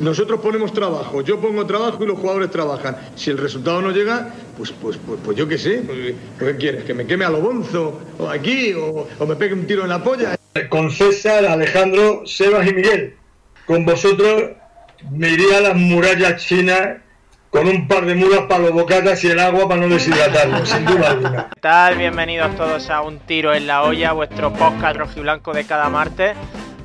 Nosotros ponemos trabajo, yo pongo trabajo y los jugadores trabajan. Si el resultado no llega, pues, pues, pues, pues yo qué sé. Pues, ¿Qué quieres? ¿Que me queme a lo bonzo? ¿O aquí? O, ¿O me pegue un tiro en la polla? Con César, Alejandro, Sebas y Miguel. Con vosotros me iría a las murallas chinas con un par de mulas para los bocatas y el agua para no deshidratarlo, sin duda alguna. ¿Qué tal? Bienvenidos todos a Un Tiro en la Olla, vuestro podcast rojiblanco de cada martes.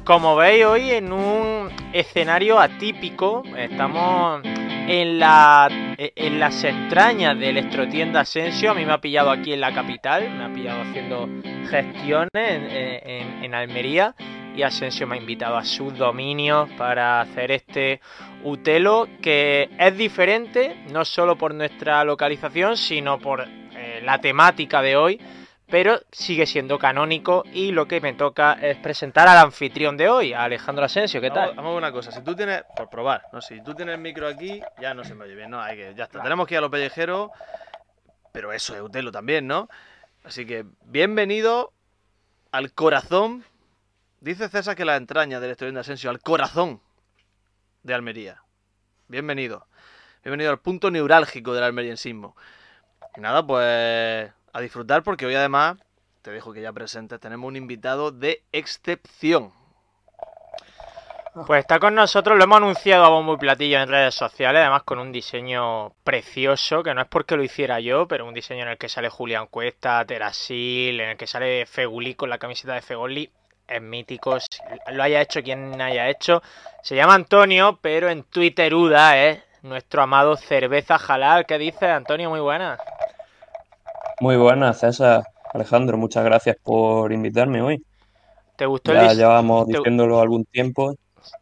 Como veis hoy en un escenario atípico, estamos en, la, en las entrañas de Electrotienda Asensio. A mí me ha pillado aquí en la capital, me ha pillado haciendo gestiones en, en Almería y Asensio me ha invitado a sus dominios para hacer este Utelo que es diferente no solo por nuestra localización sino por eh, la temática de hoy pero sigue siendo canónico y lo que me toca es presentar al anfitrión de hoy, a Alejandro Asensio, ¿qué tal? Vamos, a una cosa, si tú tienes, por probar, no si tú tienes el micro aquí, ya no se me oye bien, no, hay que, ya está, tenemos que ir a los pellejeros, pero eso es Utelo también, ¿no? Así que bienvenido al corazón, dice César que la entraña del estudiante Asensio, al corazón de Almería. Bienvenido, bienvenido al punto neurálgico del almeriensismo. Y nada, pues a disfrutar porque hoy además, te dejo que ya presentes, tenemos un invitado de excepción. Pues está con nosotros, lo hemos anunciado a bombo y platillo en redes sociales, además con un diseño precioso, que no es porque lo hiciera yo, pero un diseño en el que sale Julián Cuesta, Terasil, en el que sale Feguli con la camiseta de Fegoli, es mítico, lo haya hecho quien haya hecho. Se llama Antonio, pero en Twitter Uda es nuestro amado Cerveza Jalal. ¿Qué dices, Antonio? Muy buena. Muy buenas, César. Alejandro, muchas gracias por invitarme hoy. ¿Te gustó Ya el, llevamos te- diciéndolo algún tiempo.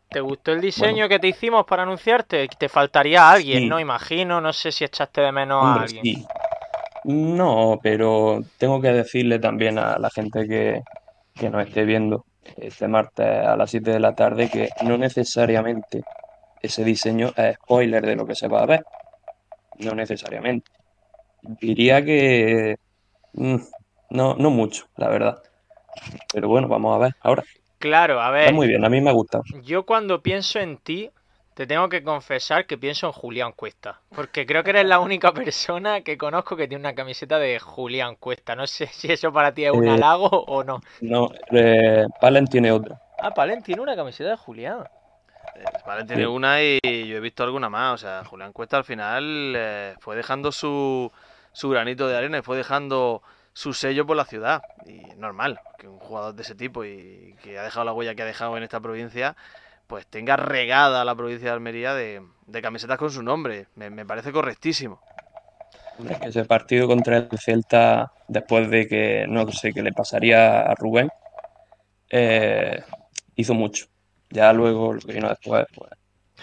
¿Te gustó el diseño que te hicimos para anunciarte? Te faltaría alguien, Sí. ¿no? Imagino, no sé si echaste de menos a alguien. sí. No, pero tengo que decirle también a la gente que, que nos esté viendo este martes a las 7 de la tarde que no necesariamente ese diseño es spoiler de lo que se va a ver. No necesariamente. Diría que mm, no, no mucho, la verdad. Pero bueno, vamos a ver ahora. Claro, a ver, Está muy bien, a mí me gusta. yo cuando pienso en ti, te tengo que confesar que pienso en Julián Cuesta. Porque creo que eres la única persona que conozco que tiene una camiseta de Julián Cuesta. No sé si eso para ti es un Eh, halago o no. No, eh, Palen tiene otra. Ah, Palen tiene una camiseta de Julián. Eh, Vale, tiene Sí. una y yo he visto alguna más. O sea, Julián Cuesta al final eh, fue dejando su, su granito de arena y fue dejando su sello por la ciudad. Y normal que un jugador de ese tipo y que ha dejado la huella que ha dejado en esta provincia, pues tenga regada la provincia de Almería de, camisetas con su nombre. Me, parece correctísimo. Ese partido contra el Celta, después de que no sé qué le pasaría a Rubén, eh, hizo mucho. Ya luego, lo que vino después, pues,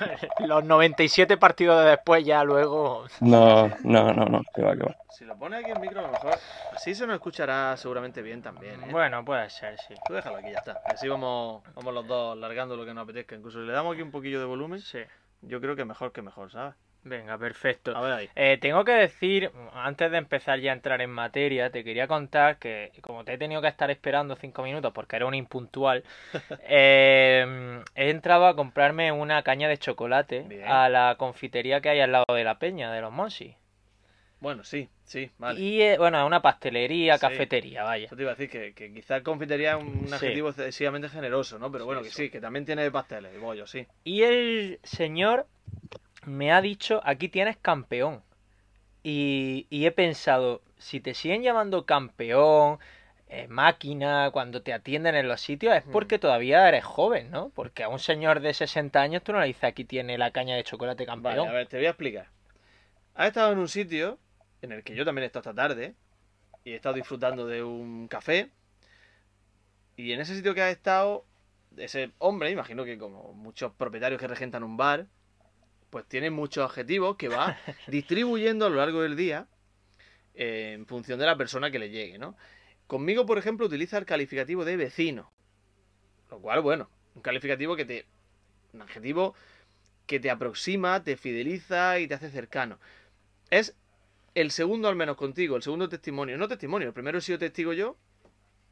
Los 97 partidos de después ya luego... no, no, no, no, que va, que va. Si lo pone aquí el micro, a lo mejor así se nos escuchará seguramente bien también. ¿eh? Bueno, puede ser, sí. Tú déjalo aquí, ya está. Así vamos, vamos los dos largando lo que nos apetezca. Incluso si le damos aquí un poquillo de volumen, Sí. yo creo que mejor que mejor, ¿sabes? Venga, perfecto. A ver ahí. Eh, tengo que decir, antes de empezar ya a entrar en materia, te quería contar que como te he tenido que estar esperando cinco minutos porque era un impuntual, eh, he entrado a comprarme una caña de chocolate Bien. a la confitería que hay al lado de la peña, de los Monsi. Bueno, sí, sí, vale. Y eh, bueno, una pastelería, Sí. cafetería, vaya. Eso te iba a decir que, que quizás confitería es un Sí. adjetivo excesivamente generoso, ¿no? Pero Sí, bueno, que sí. sí, que también tiene pasteles y bollos, sí. Y el señor me ha dicho, aquí tienes campeón. Y, y he pensado, si te siguen llamando campeón, eh, máquina, cuando te atienden en los sitios, es Hmm. porque todavía eres joven, ¿no? Porque a un señor de 60 años tú no le dices, aquí tiene la caña de chocolate Vale, campeón. a ver, te voy a explicar. Has estado en un sitio en el que yo también he estado esta tarde y he estado disfrutando de un café. Y en ese sitio que has estado, ese hombre, imagino que como muchos propietarios que regentan un bar, pues tiene muchos adjetivos que va distribuyendo a lo largo del día eh, en función de la persona que le llegue, ¿no? Conmigo, por ejemplo, utiliza el calificativo de vecino. Lo cual, bueno, un calificativo que te. Un adjetivo que te aproxima, te fideliza y te hace cercano. Es el segundo, al menos contigo, el segundo testimonio. No testimonio, el primero he sido testigo yo,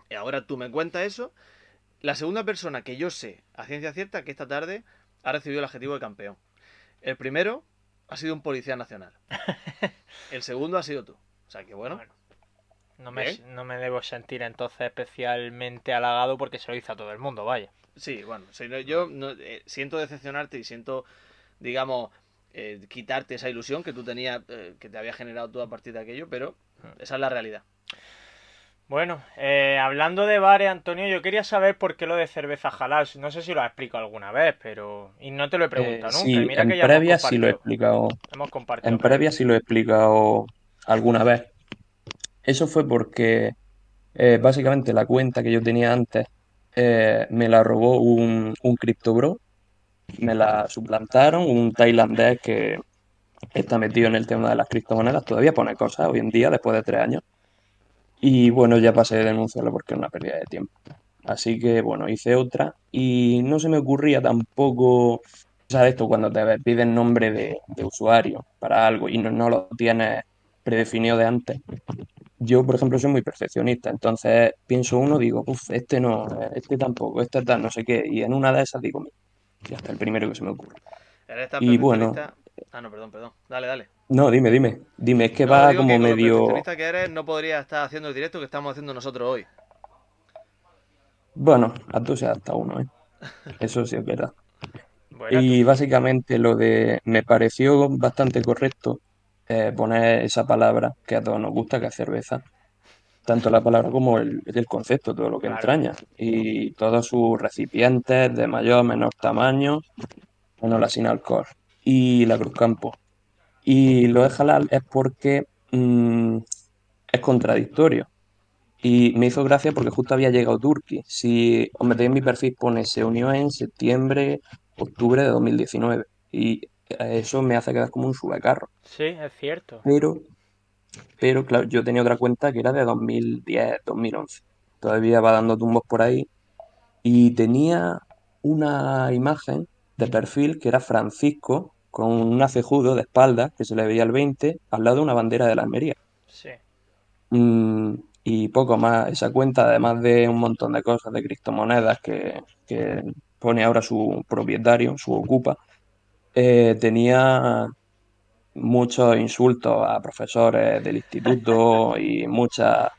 y ahora tú me cuentas eso. La segunda persona que yo sé, a ciencia cierta, que esta tarde ha recibido el adjetivo de campeón. El primero ha sido un policía nacional. El segundo ha sido tú. O sea que bueno. Bueno. No me, Bien. no me debo sentir entonces especialmente halagado porque se lo hizo a todo el mundo, vaya. Sí, bueno. yo no- eh, siento decepcionarte y siento, digamos, eh, quitarte esa ilusión que tú tenías, eh, que te había generado tú a partir de aquello, pero esa es la realidad. Bueno, eh, hablando de bares, Antonio, yo quería saber por qué lo de cerveza halal. No sé si lo has explicado alguna vez, pero... Y no te lo he preguntado Eh, nunca. sí, mira en que ya hemos previa sí lo he explicado. Hemos compartido. En previa sí lo he explicado alguna vez. Eso fue porque eh, básicamente la cuenta que yo tenía antes eh, me la robó un, un criptobro, me la suplantaron, un tailandés que está metido en el tema de las criptomonedas, todavía pone cosas hoy en día, después de tres años. Y bueno, ya pasé de denunciarlo porque es una pérdida de tiempo. Así que bueno, hice otra y no se me ocurría tampoco, ¿sabes esto? Cuando te piden nombre de, de usuario para algo y no, no lo tienes predefinido de antes. Yo, por ejemplo, soy muy perfeccionista, entonces pienso uno, digo, uff, este no, este tampoco, este tal, no sé qué, y en una de esas digo, mira, ya está el primero que se me ocurre. Eres tan Y bueno. Ah, no, perdón, perdón. Dale, dale. No, dime, dime, dime, es que No, va como que lo medio... que eres, no podría estar haciendo el directo que estamos haciendo nosotros hoy. Bueno, a tú se adapta uno, ¿eh? Eso sí es verdad. Bueno, Y básicamente lo de me pareció bastante correcto eh, poner esa palabra que a todos nos gusta, que es cerveza. Tanto la palabra como el, el concepto, todo lo que Claro. entraña. Y todos sus recipientes de mayor o menor tamaño, bueno, la sin alcohol. Y la Cruz Campo. Y lo de halal es porque mm, es contradictorio. Y me hizo gracia porque justo había llegado Turki. Si os metéis en mi perfil pone se unió en septiembre, octubre de 2019. Y eh, eso me hace quedar como un subecarro. sí, es cierto. Pero, pero claro, yo tenía otra cuenta que era de 2010, 2011. Todavía va dando tumbos por ahí. Y tenía una imagen de perfil que era Francisco con un acejudo de espaldas que se le veía el 20 al lado de una bandera de la Almería. Sí. Mm, y poco más. Esa cuenta, además de un montón de cosas de criptomonedas que, que pone ahora su propietario, su ocupa, eh, tenía muchos insultos a profesores del instituto y muchas...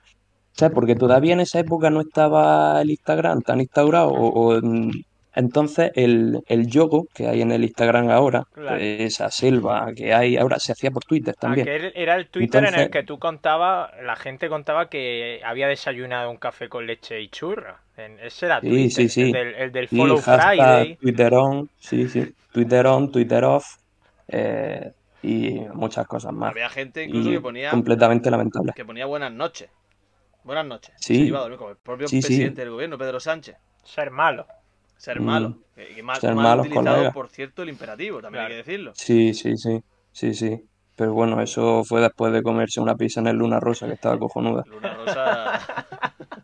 ¿Sabes? Porque todavía en esa época no estaba el Instagram tan instaurado. O, o, mm, entonces el, el yogo que hay en el Instagram ahora, Claro. esa selva que hay ahora, se hacía por Twitter también. Aquel era el Twitter en el que tú contabas, la gente contaba que había desayunado un café con leche y churra. En- Ese era Twitter, sí, sí. El, del, el del Sí, Follow hashtag Friday. Twitter on, sí, sí. Twitter on, Twitter off, eh, y muchas cosas más. Había gente incluso Y que ponía completamente lamentable. que ponía buenas noches. Buenas noches. Sí. Se iba a dormir como el propio Sí, sí. presidente del gobierno, Pedro Sánchez. Ser malo. Ser Mm. malo. Que mal, Ser mal malos utilizado, colegas. por cierto, el imperativo, también hay que decirlo. Sí, sí, sí, sí, sí. Pero bueno, eso fue después de comerse una pizza en el Luna Rosa, que estaba cojonuda. Luna Rosa.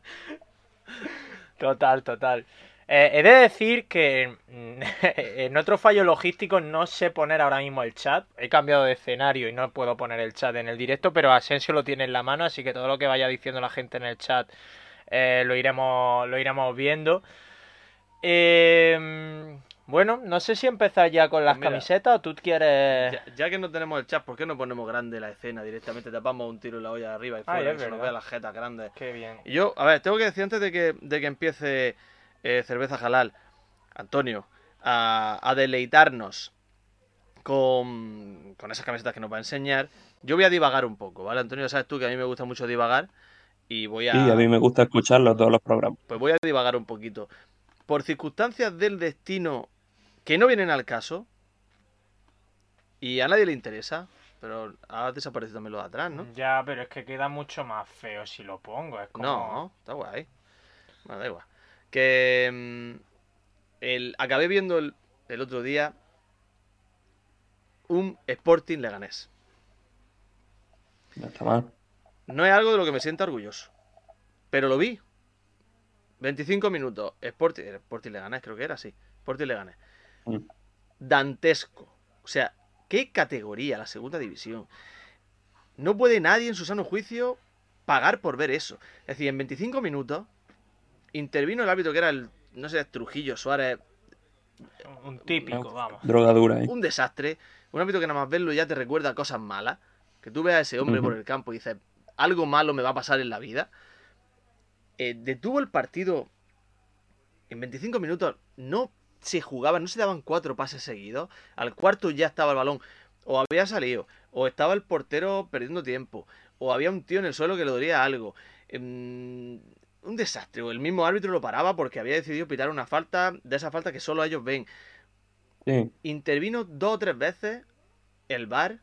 Total, total. Eh, he de decir que mm, en otro fallo logístico no sé poner ahora mismo el chat. He cambiado de escenario y no puedo poner el chat en el directo, pero Asensio lo tiene en la mano, así que todo lo que vaya diciendo la gente en el chat eh, lo iremos, lo iremos viendo. Eh, bueno, no sé si empezar ya con las Pues mira, camisetas o tú quieres. ya, ya que no tenemos el chat, ¿por qué no ponemos grande la escena directamente? Tapamos un tiro en la olla de arriba y Ah, fuera, que se nos vea las jetas grandes. Qué bien. Y yo, a ver, tengo que decir antes de que, de que empiece eh, Cerveza Halal, Antonio, a, a deleitarnos con, con esas camisetas que nos va a enseñar. Yo voy a divagar un poco, ¿vale, Antonio? Sabes tú que a mí me gusta mucho divagar y voy a, Sí, a mí me gusta escucharlo todos los programas. pues voy a divagar un poquito. Por circunstancias del destino que no vienen al caso y a nadie le interesa, pero ha desaparecido también lo de atrás, ¿no? Ya, pero es que queda mucho más feo si lo pongo. Es como... No, está guay. Bueno, da igual. Que mm, el, acabé viendo el, el otro día un Sporting Leganés. No está mal. No es algo de lo que me sienta orgulloso. Pero lo vi. 25 minutos. Sporting, Sporting Leganés, creo que era, sí. Sporting Leganés. Mm. Dantesco. O sea, ¿qué categoría la segunda división? No puede nadie en su sano juicio pagar por ver eso. Es decir, en 25 minutos intervino el árbitro que era el, no sé, Trujillo Suárez. Un típico, vamos. Drogadura, ¿eh? Un desastre. Un ámbito que nada más verlo ya te recuerda a cosas malas. Que tú veas a ese hombre por el campo y dices, algo malo me va a pasar en la vida. Eh, detuvo el partido en 25 minutos. No se jugaba, no se daban cuatro pases seguidos. Al cuarto ya estaba el balón. O había salido. O estaba el portero perdiendo tiempo. O había un tío en el suelo que le dolía algo. Em, un desastre. O el mismo árbitro lo paraba porque había decidido pitar una falta de esa falta que solo ellos ven Sí. intervino dos o tres veces el VAR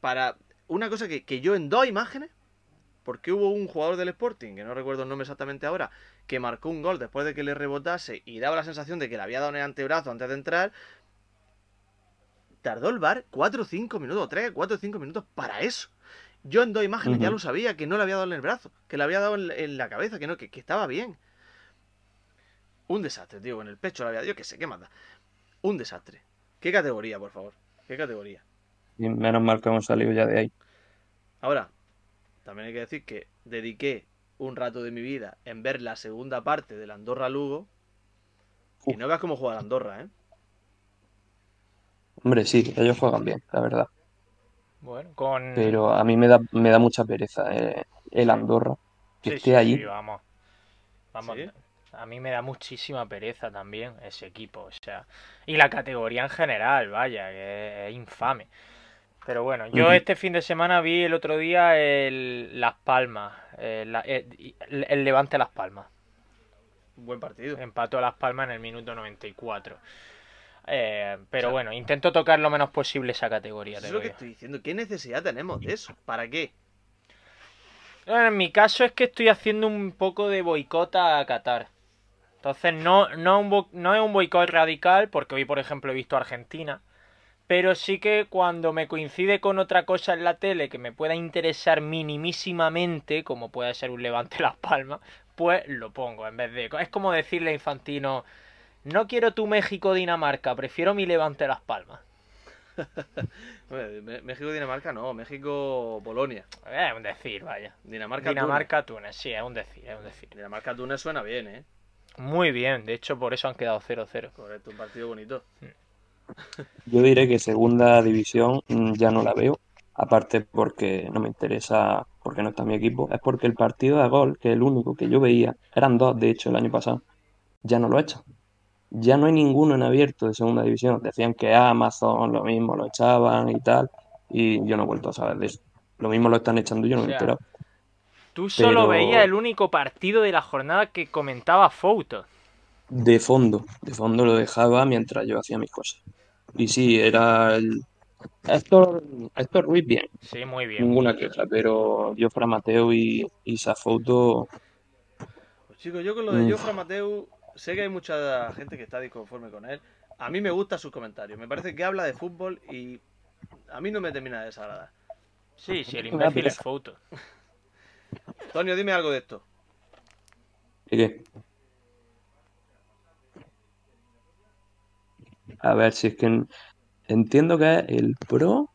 para una cosa que, que yo en dos imágenes, porque hubo un jugador del Sporting, que no recuerdo el nombre exactamente ahora, que marcó un gol después de que le rebotase y daba la sensación de que le había dado en el antebrazo antes de entrar. Tardó el VAR 4 o 5 minutos, 3, 4 o 5 minutos para eso. Yo en dos imágenes ya lo sabía, que no le había dado en el brazo, que le había dado en, en la cabeza, que no, que, que estaba bien. Un desastre, tío, en el pecho le había dado, yo qué sé, qué manda. Un desastre. ¿Qué categoría, por favor? ¿Qué categoría? Y menos mal que hemos salido ya de ahí. Ahora, también hay que decir que dediqué un rato de mi vida en ver la segunda parte del Andorra Lugo. Y no veas cómo juega el Andorra, ¿eh? Hombre, sí, ellos juegan bien, la verdad. Bueno, con. Pero a mí me da, me da mucha pereza eh, el Andorra. Que Sí, esté sí, allí. sí, vamos. Vamos. ¿Sí? A mí me da muchísima pereza también ese equipo, o sea. Y la categoría en general, vaya, que es infame. Pero bueno, yo este fin de semana vi el otro día el Las Palmas, el, la- el- el Levante Las Palmas. Buen partido. Empató a Las Palmas en el minuto 94. Eh, pero bueno, intento tocar lo menos posible esa categoría. te es lo que estoy diciendo. ¿Qué necesidad tenemos de eso? ¿Para qué? En mi caso es que estoy haciendo un poco de boicot a Qatar. Entonces no, no, un no es un boicot radical, porque hoy por ejemplo he visto a Argentina. Pero sí que cuando me coincide con otra cosa en la tele que me pueda interesar minimísimamente, como puede ser un Levante Las Palmas, pues lo pongo en vez de... Es como decirle a Infantino, no quiero tu México-Dinamarca, prefiero mi Levante Las Palmas. México-Dinamarca no, México-Polonia. Es un decir, vaya. Dinamarca-Túnez. Dinamarca-Túnez, sí, es un decir, es un decir. Dinamarca-Túnez suena bien, ¿eh? Muy bien, de hecho por eso han quedado 0-0. Correcto, un partido bonito. Yo diré que segunda división mm, ya no la veo, aparte porque no me interesa, porque no está mi equipo, es porque el partido de gol, que es el único que yo veía, eran dos de hecho el año pasado, ya no lo echan. Ya no hay ninguno en abierto de segunda división. Decían que Amazon lo mismo lo echaban y tal, y yo no he vuelto a saber de eso. Lo mismo lo están echando, yo no me he O enterado. Tú solo Pero- veías el único partido de la jornada que comentaba Fouto. De fondo, de fondo lo dejaba mientras yo hacía mis cosas. Y sí, era el... Héctor, Héctor Ruiz bien, Sí, muy bien. ninguna queja, pero Jofre Mateo y, y Safouto, Pues chicos, yo con lo de Mm. Jofre Mateu, sé que hay mucha gente que está disconforme con él. A mí me gustan sus comentarios. Me parece que habla de fútbol y a mí no me termina de desagradar. Sí, sí, el imbécil es. Fouto. Antonio, dime algo de esto. ¿y qué? A ver, si es que en- entiendo que el pro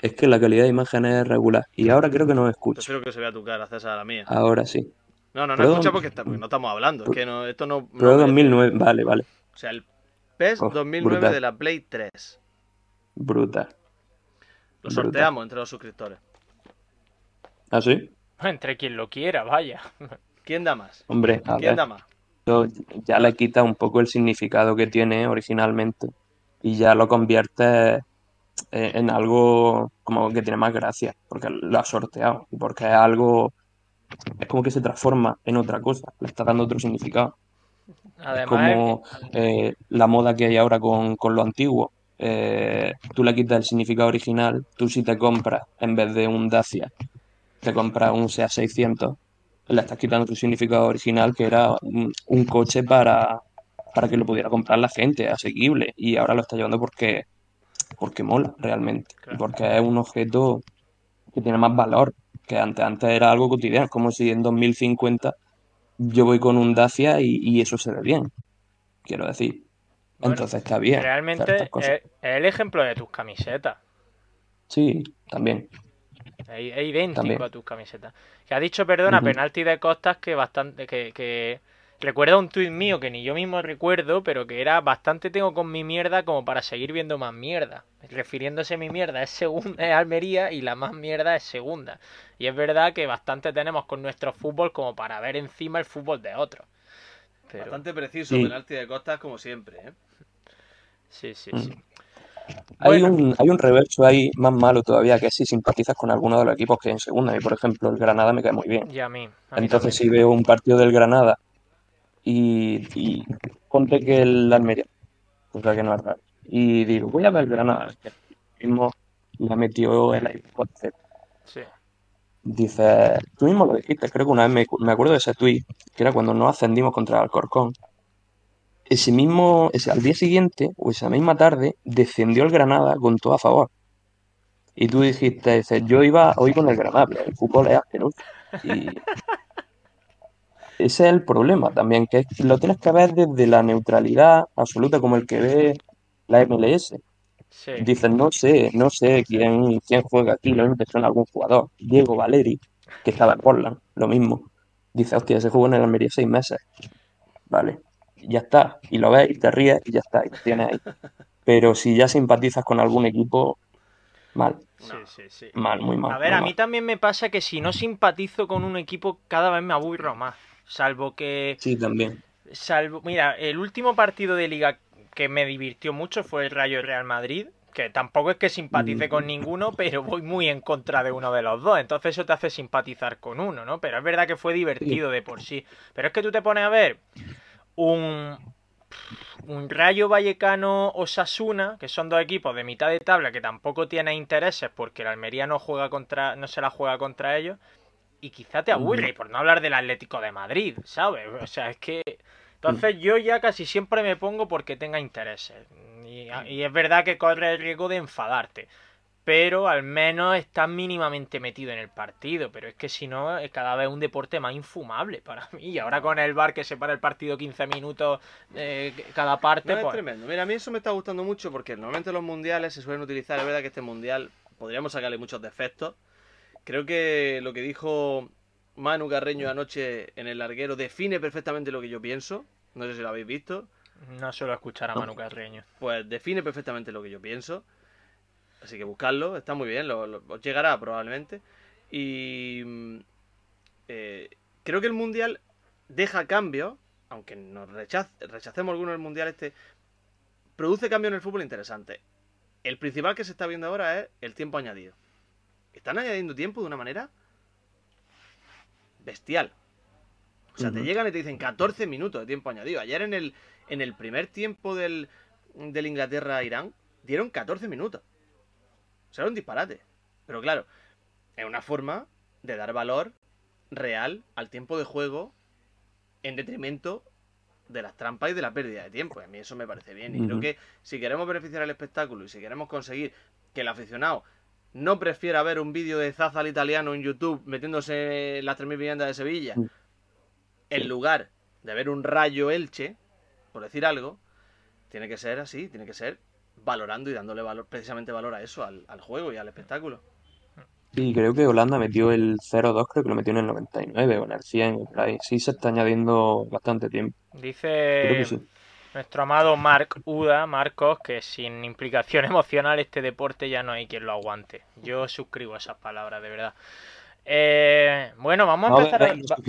es que la calidad de imagen es regular. Y ahora creo que no escucha. Prefiero que se vea tu cara, César, a la mía. Ahora sí. No, no, no Pro- escucha porque, está- porque no estamos hablando. Es que no, esto no. Pro merece. 2009, vale, vale. O sea, el PES Oh, 2009 brutal. de la Play 3. Brutal. Lo Brutal. sorteamos entre los suscriptores. ¿Ah, sí? Entre quien lo quiera, vaya. ¿Quién da más? Hombre, a ¿Quién ver. da más? Ya le quita un poco el significado que tiene originalmente y ya lo convierte eh, en algo como que tiene más gracia, porque lo ha sorteado y porque es algo, es como que se transforma en otra cosa, le está dando otro significado. Es como eh, la moda que hay ahora con, con lo antiguo. Eh, tú le quitas el significado original, tú si te compras, en vez de un Dacia, te compras un SEA 600, le estás quitando tu significado original, que era un, un coche para, para que lo pudiera comprar la gente, asequible, y ahora lo está llevando porque, porque mola realmente, Claro. porque es un objeto que tiene más valor que antes. Antes era algo cotidiano, como si en 2050 yo voy con un Dacia y, y eso se ve bien, quiero decir. Bueno, Entonces está bien. realmente es el ejemplo de tus camisetas. Sí, también. Es, es idéntico También. a tus camisetas. Que ha dicho, perdona, Ujú. penalti de Costas que bastante que, que Recuerda un tuit mío que ni yo mismo recuerdo, pero que era bastante tengo con mi mierda como para seguir viendo más mierda. Refiriéndose a mi mierda es segunda, es Almería y la más mierda es segunda. Y es verdad que bastante tenemos con nuestro fútbol como para ver encima el fútbol de otros. Pero... Bastante preciso, Sí. penalti de Costas como siempre, ¿eh? Sí, sí, Mm. Hay un, hay un reverso ahí más malo todavía, que es si simpatizas con alguno de los equipos que hay en segunda. Y por ejemplo, el Granada me cae muy bien. Y a mí. a mí Entonces, si veo un partido del Granada y, y ponte que el Almería, cosa que no es raro, y digo, voy a ver el Granada, que mismo la metió el iPod Sí. Dices, tú mismo lo dijiste, creo que una vez me, me acuerdo de ese tuit, que era cuando nos ascendimos contra el Alcorcón. Ese mismo, ese, al día siguiente, o esa misma tarde, descendió el Granada con todo a favor. Y tú dijiste, dices, yo iba hoy con el Granada, el fútbol es asqueroso. Y ese es el problema también, que es- lo tienes que ver desde la neutralidad absoluta, como el que ve la MLS. Sí. Dices, no sé, no sé quién, quién juega aquí, lo mismo que suena algún jugador. Diego Valeri, que estaba en Portland, lo mismo. Dice, hostia, ese jugó en el Almería seis meses. Vale, ya está. Y lo ves y te ríes y ya está, y lo tienes ahí. Pero si ya simpatizas con algún equipo, mal, Sí, sí, sí. mal, muy mal. A ver, a mí mal. también me pasa que si no simpatizo con un equipo, cada vez me aburro más. Salvo que. Sí, también. Salvo. Mira, el último partido de liga que me divirtió mucho fue el Rayo Real Madrid. Que tampoco es que simpatice con ninguno, pero voy muy en contra de uno de los dos. Entonces eso te hace simpatizar con uno, ¿no? Pero es verdad que fue divertido de por sí. Pero es que tú te pones a ver un, un Rayo Vallecano Osasuna, que son dos equipos de mitad de tabla que tampoco tienen intereses porque el Almería no juega contra, no se la juega contra ellos, y quizá te aburre, por no hablar del Atlético de Madrid, ¿sabes? O sea, es que entonces yo ya casi siempre me pongo porque tenga intereses. Y, y es verdad que corre el riesgo de enfadarte. Pero al menos estás mínimamente metido en el partido. Pero es que si no, es cada vez un deporte más infumable para mí. Y ahora con el bar que separa el partido 15 minutos eh, cada parte, No, es pues. tremendo. Mira, a mí eso me está gustando mucho porque normalmente los mundiales se suelen utilizar. Es verdad que este mundial podríamos sacarle muchos defectos. Creo que lo que dijo Manu Carreño anoche en el larguero define perfectamente lo que yo pienso. No sé si lo habéis visto. No suelo escuchar a. Manu Carreño. Pues define perfectamente lo que yo pienso. Así que buscarlo, está muy bien, lo, lo- os llegará probablemente. Y mm, eh, creo que el Mundial deja cambios, aunque nos rechaz- rechacemos algunos del Mundial este, produce cambios en el fútbol interesantes. El principal que se está viendo ahora es el tiempo añadido. Están añadiendo tiempo de una manera bestial. O sea, te llegan y te dicen 14 minutos de tiempo añadido. Ayer en el, en el primer tiempo del, del Inglaterra-Irán dieron 14 minutos. O sea, era un disparate. Pero claro, es una forma de dar valor real al tiempo de juego en detrimento de las trampas y de la pérdida de tiempo. Y a mí eso me parece bien. Y creo que si queremos beneficiar el espectáculo y si queremos conseguir que el aficionado no prefiera ver un vídeo de Zaza al italiano en YouTube metiéndose en las 3.000 viviendas de Sevilla Mm. en lugar de ver un rayo Elche, por decir algo, tiene que ser así, tiene que ser valorando y dándole valor, precisamente valor a eso, al, al juego y al espectáculo. Sí, creo que Holanda metió el 0-2, creo que lo metió en el 99 o en el 100, o por ahí. Sí, se está añadiendo bastante tiempo. Dice sí. nuestro amado Marc Uda, Marcos, que sin implicación emocional este deporte ya no hay quien lo aguante. Yo suscribo esas palabras, de verdad. Eh, bueno, vamos a No empezar a, va-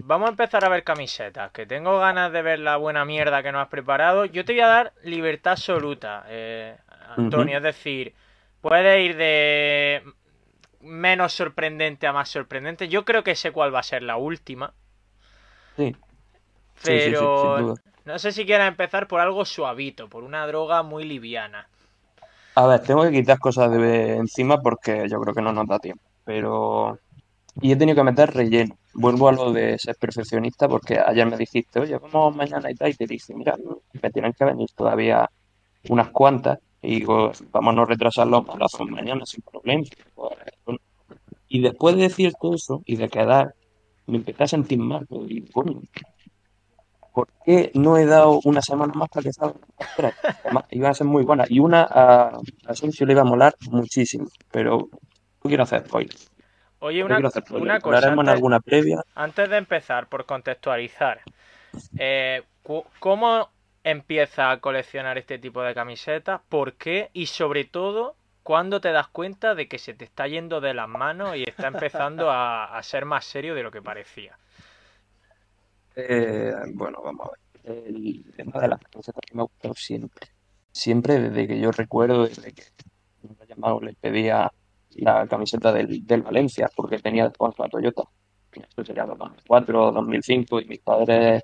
vamos a empezar a ver camisetas, que tengo ganas de ver la buena mierda que nos has preparado. Yo te voy a dar libertad absoluta, eh, Antonio, es decir, puedes ir de menos sorprendente a más sorprendente. Yo creo que sé cuál va a ser la última, Sí, sí, sí, sí, sin pero no sé si quieres empezar por algo suavito, por una droga muy liviana. A ver, tengo que quitar cosas de encima porque yo creo que no nos da tiempo. Pero. Y he tenido que meter relleno. Vuelvo a lo de ser perfeccionista porque ayer me dijiste, oye, vamos mañana y tal. Y te dije, mira, me tienen que venir todavía unas cuantas. Y digo, vamos a no retrasarlo más, lo hacemos mañana sin problema. Y después de decir todo eso y de quedar, me empecé a sentir mal. pues, Y coño, ¿por qué no he dado una semana más para que salgan tres? Además, iban a ser muy buenas. Y una a, a Asensio le iba a molar muchísimo. Pero no quiero hacer spoilers. Oye, una, una cosa, Hablaremos en antes, alguna previa. antes de empezar, por contextualizar. Eh, ¿Cómo empiezas a coleccionar este tipo de camisetas? ¿Por qué? Y sobre todo, ¿cuándo te das cuenta de que se te está yendo de las manos y está empezando a, a ser más serio de lo que parecía? Eh, bueno, vamos a ver. El tema de las camisetas que me ha gustado siempre. Siempre desde que yo recuerdo, desde que me llamado, les pedía la camiseta del, del Valencia, porque tenía de sponsor a Toyota. Esto sería 2004, 2005, y mis padres,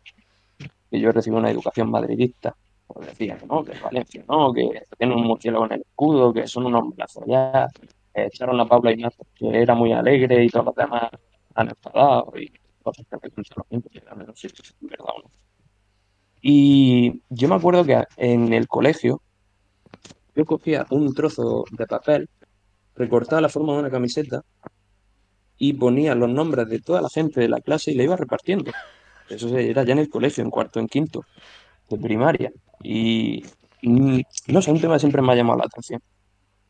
que yo recibí una educación madridista, pues decían que no, que es Valencia, no, que tienen un murciélago en el escudo, que son unos ya. Eh, echaron a Paula Ignacio, que era muy alegre, y todos los demás han enfadado, y cosas que me los tiempos, que no si es verdad o no. Y yo me acuerdo que en el colegio yo cogía un trozo de papel, recortaba la forma de una camiseta y ponía los nombres de toda la gente de la clase y la iba repartiendo. Eso era ya en el colegio, en cuarto, en quinto, de primaria. Y mm, no sé, un tema siempre me ha llamado la atención.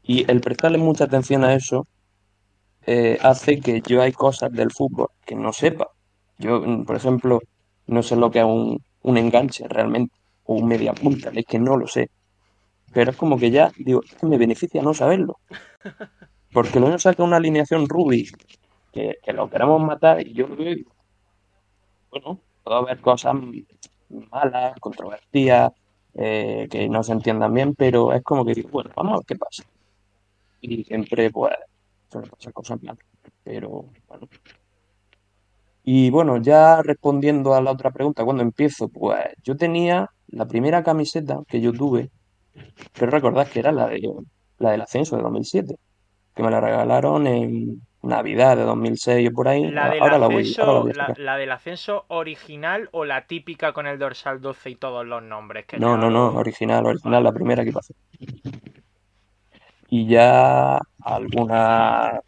Y el prestarle mucha atención a eso eh, hace que yo hay cosas del fútbol que no sepa. Yo, mm, por ejemplo, no sé lo que es un, un enganche realmente, o un media punta, es que no lo sé. Pero es como que ya, digo, es que me beneficia no saberlo. Porque luego saca una alineación Ruby que, lo queremos matar y yo bueno, puedo haber cosas malas, controvertidas, eh, que no se entiendan bien, pero es como que digo, bueno, vamos a ver qué pasa. Y siempre, pues, suelen pasar cosas malas, pero bueno. Y bueno, ya respondiendo a la otra pregunta, ¿cuándo empiezo? Pues yo tenía la primera camiseta que yo tuve, creo recordar que era la de la del ascenso de 2007, que me la regalaron en Navidad de 2006 o por ahí. ¿La del, Ahora la voy, ahora la ascenso, la, del ascenso original o la típica con el dorsal 12 y todos los nombres? Que No, no, no, original, original, la primera que pasé. Y ya alguna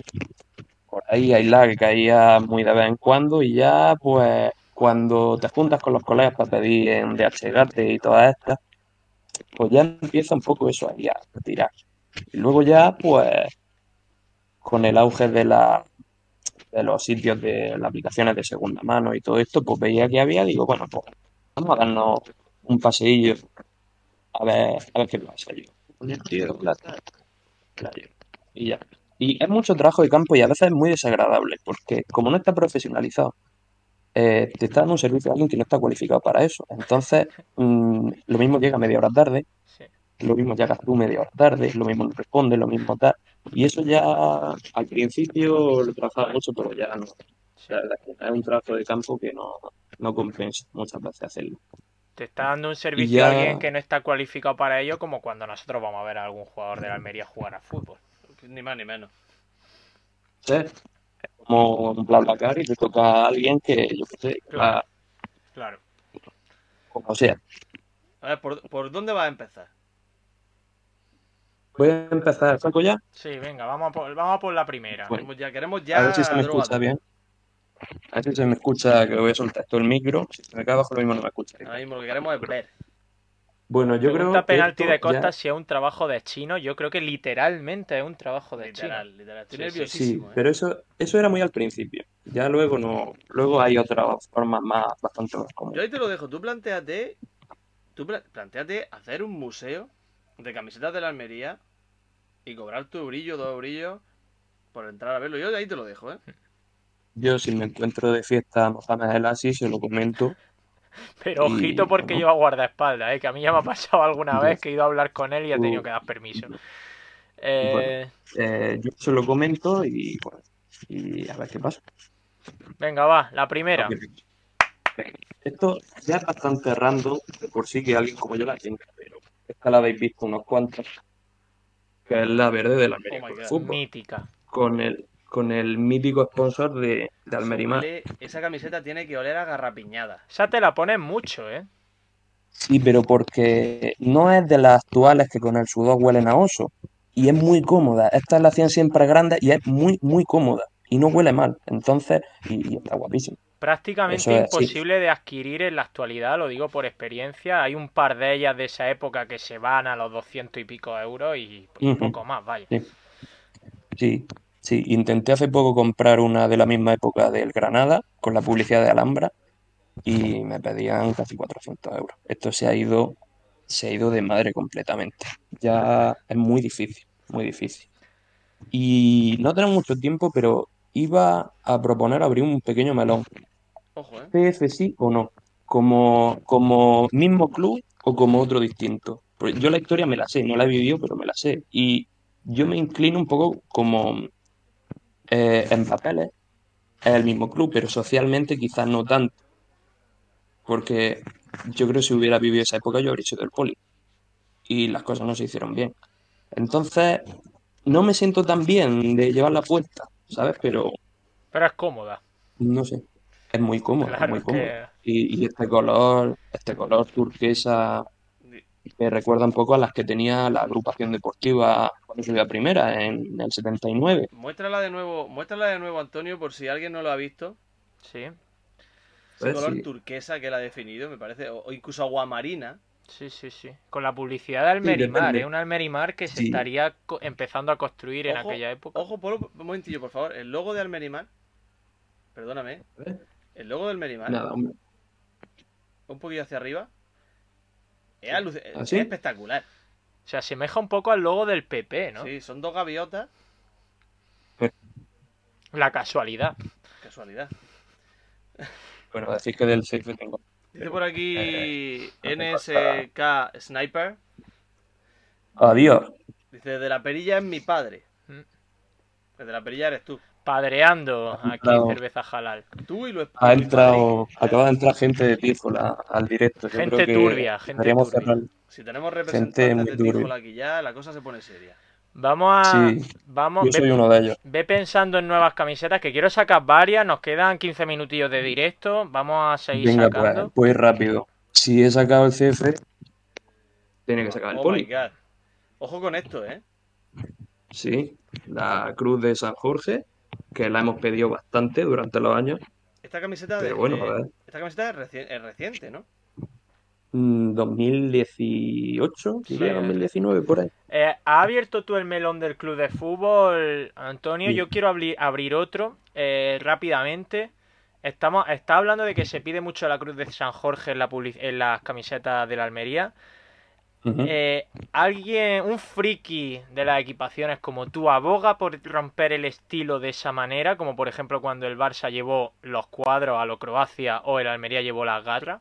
por ahí aislada que caía muy de vez en cuando y ya pues cuando te juntas con los colegas para pedir en DH y todas estas, pues ya empieza un poco eso ahí a tirar. Y luego ya pues con el auge de la de los sitios de las aplicaciones de segunda mano y todo esto, pues veía que había, digo, bueno, pues vamos a darnos un paseillo a ver, a ver qué pasa yo. Tío. Claro, y ya. Y es mucho trabajo de campo y a veces es muy desagradable, porque como no está profesionalizado, eh, te está dando un servicio a alguien que no está cualificado para eso. Entonces, mm, lo mismo llega media hora tarde, Sí. lo mismo llegas tú media hora tarde, lo mismo no responde, lo mismo tal. Y eso ya al principio lo trabajaba mucho, pero ya no. La verdad es un trabajo de campo que no, no compensa muchas veces hacerlo. Te está dando un servicio ya- a alguien que no está cualificado para ello, como cuando nosotros vamos a ver a algún jugador de la Almería jugar a fútbol. Ni más ni menos. ¿Sí? Como un BlaBlaCar y te toca a alguien que, yo qué sé, va Claro. como sea. A ver, ¿por, por dónde vas a empezar? Voy a empezar, ¿saco ya? Sí, venga, vamos a por, vamos a por la primera. Bueno. Queremos ya, A ya ver si se me droga. escucha bien. A ver si se me escucha, que lo voy a soltar esto el micro. Si se me cae abajo, lo mismo no me escucha. Ahora mismo lo que queremos es ver. Bueno, yo creo Pregunta que penalti de Costa ya- si es un trabajo de chino. Yo creo que literalmente es un trabajo de Literal, chino. literal. Estoy Sí, sí, Sí, nerviosísimo. ¿eh? pero eso, eso era muy al principio. Ya luego no. Luego hay otras formas más, bastante más Yo cómodas. ahí te lo dejo. Tú planteate. Tú pla- planteate hacer un museo de camisetas de la Almería y cobrar tu brillo, dos brillos por entrar a verlo. Yo ahí te lo dejo, ¿eh? Yo, si me encuentro de fiesta a Mohamed El Asi, se lo comento. Pero Y, ojito porque bueno. lleva guardaespaldas, ¿eh? que a mí ya me ha pasado alguna vez que he ido a hablar con él y he tenido que dar permiso. Eh, Eh, yo se lo comento y, bueno, y a ver qué pasa. venga, va, la primera. Esto ya es bastante random, por sí que alguien como yo la tenga, pero esta la habéis visto unos cuantos, que es la verde de la Almería Oh God. Fútbol, Mítica. con el, con el mítico sponsor de, de Almerimar. Huele- esa camiseta tiene que oler a garrapiñada. Esa te la pones mucho, ¿eh? Sí, pero porque no es de las actuales que con el sudor huelen a oso, y es muy cómoda. Esta la hacían siempre grande y es muy, muy cómoda, y no huele mal, entonces, y, y está guapísima. Prácticamente es, sí. imposible de adquirir en la actualidad, lo digo por experiencia. Hay un par de ellas de esa época que se van a los 200 y pico euros y pues, un Ujú. poco más, vaya. Sí. Sí, sí, intenté hace poco comprar una de la misma época del Granada, con la publicidad de Alhambra, y me pedían casi 400 euros. Esto se ha ido, se ha ido de madre completamente. Ya es muy difícil, muy difícil. Y no tenemos mucho tiempo, pero iba a proponer abrir un pequeño melón. Ojo, ¿eh? CF sí o no, como, como mismo club o como otro distinto. Porque yo la historia me la sé, no la he vivido, pero me la sé. Y yo me inclino un poco como eh, en papeles, es el mismo club, pero socialmente quizás no tanto. Porque yo creo que si hubiera vivido esa época yo habría sido del poli. Y las cosas no se hicieron bien. Entonces, no me siento tan bien de llevar la puerta, ¿sabes? Pero Pero es cómoda. no sé. Es muy cómodo, es Claro, es cómodo. que- Y, y este color, este color turquesa me recuerda un poco a las que tenía la agrupación deportiva cuando subía a primera en el 79. Muéstrala de nuevo, muéstrala de nuevo, Antonio, por si alguien no lo ha visto. Sí, Ese Pues color sí. turquesa que él ha definido, me parece, o, incluso aguamarina. sí, sí, sí. Con la publicidad de Almerimar, depende. ¿eh? Un Almerimar que se Sí. estaría empezando a construir en Ojo, aquella época. Ojo, por un momentillo, por favor. El logo de Almerimar, perdóname, el logo del Merimar, Nada, hombre. un poquillo hacia arriba, es, aluc- ¿Ah, es espectacular. Se asemeja un poco al logo del PP, ¿no? Sí, son dos gaviotas, La casualidad. casualidad. Bueno, decir que del CF tengo. Dice por aquí Eh, me NSK Sniper. Adiós. Dice, de la perilla es mi padre. Mm. El de la perilla eres tú. Padreando aquí entrado. cerveza halal. Tú y lo Ha entrado, acaba de entrar gente de Pízola al directo. Yo Gente creo que turbia, gente turbia. cerrar. Si tenemos Gente representantes muy de turbia. Tijola aquí ya, la cosa se pone seria. Vamos a. Sí, Vamos, Yo ve, uno de ellos. ve pensando en nuevas camisetas, que quiero sacar varias. Nos quedan 15 minutillos de directo. Vamos a seguir Venga, pues, sacando. pues rápido. Si he sacado el CF, tiene que sacar el Oh my poli. god. Ojo con esto, ¿eh? Sí, la Cruz de San Jorge, que la hemos pedido bastante durante los años. Esta camiseta, de, bueno, de- a ver. esta camiseta es, reci- es reciente, ¿no? Mm, 2018, diría Sí. 2019, por ahí. Eh, ¿Ha abierto tú el melón del club de fútbol, Antonio? Sí. Yo quiero abrir, abrir otro eh, rápidamente. Estamos, está hablando de que se pide mucho la cruz de San Jorge en, la en las camisetas de la Almería. Eh, ¿Alguien, un friki de las equipaciones como tú, aboga por romper el estilo de esa manera? Como por ejemplo cuando el Barça llevó los cuadros a lo Croacia o el Almería llevó las garras.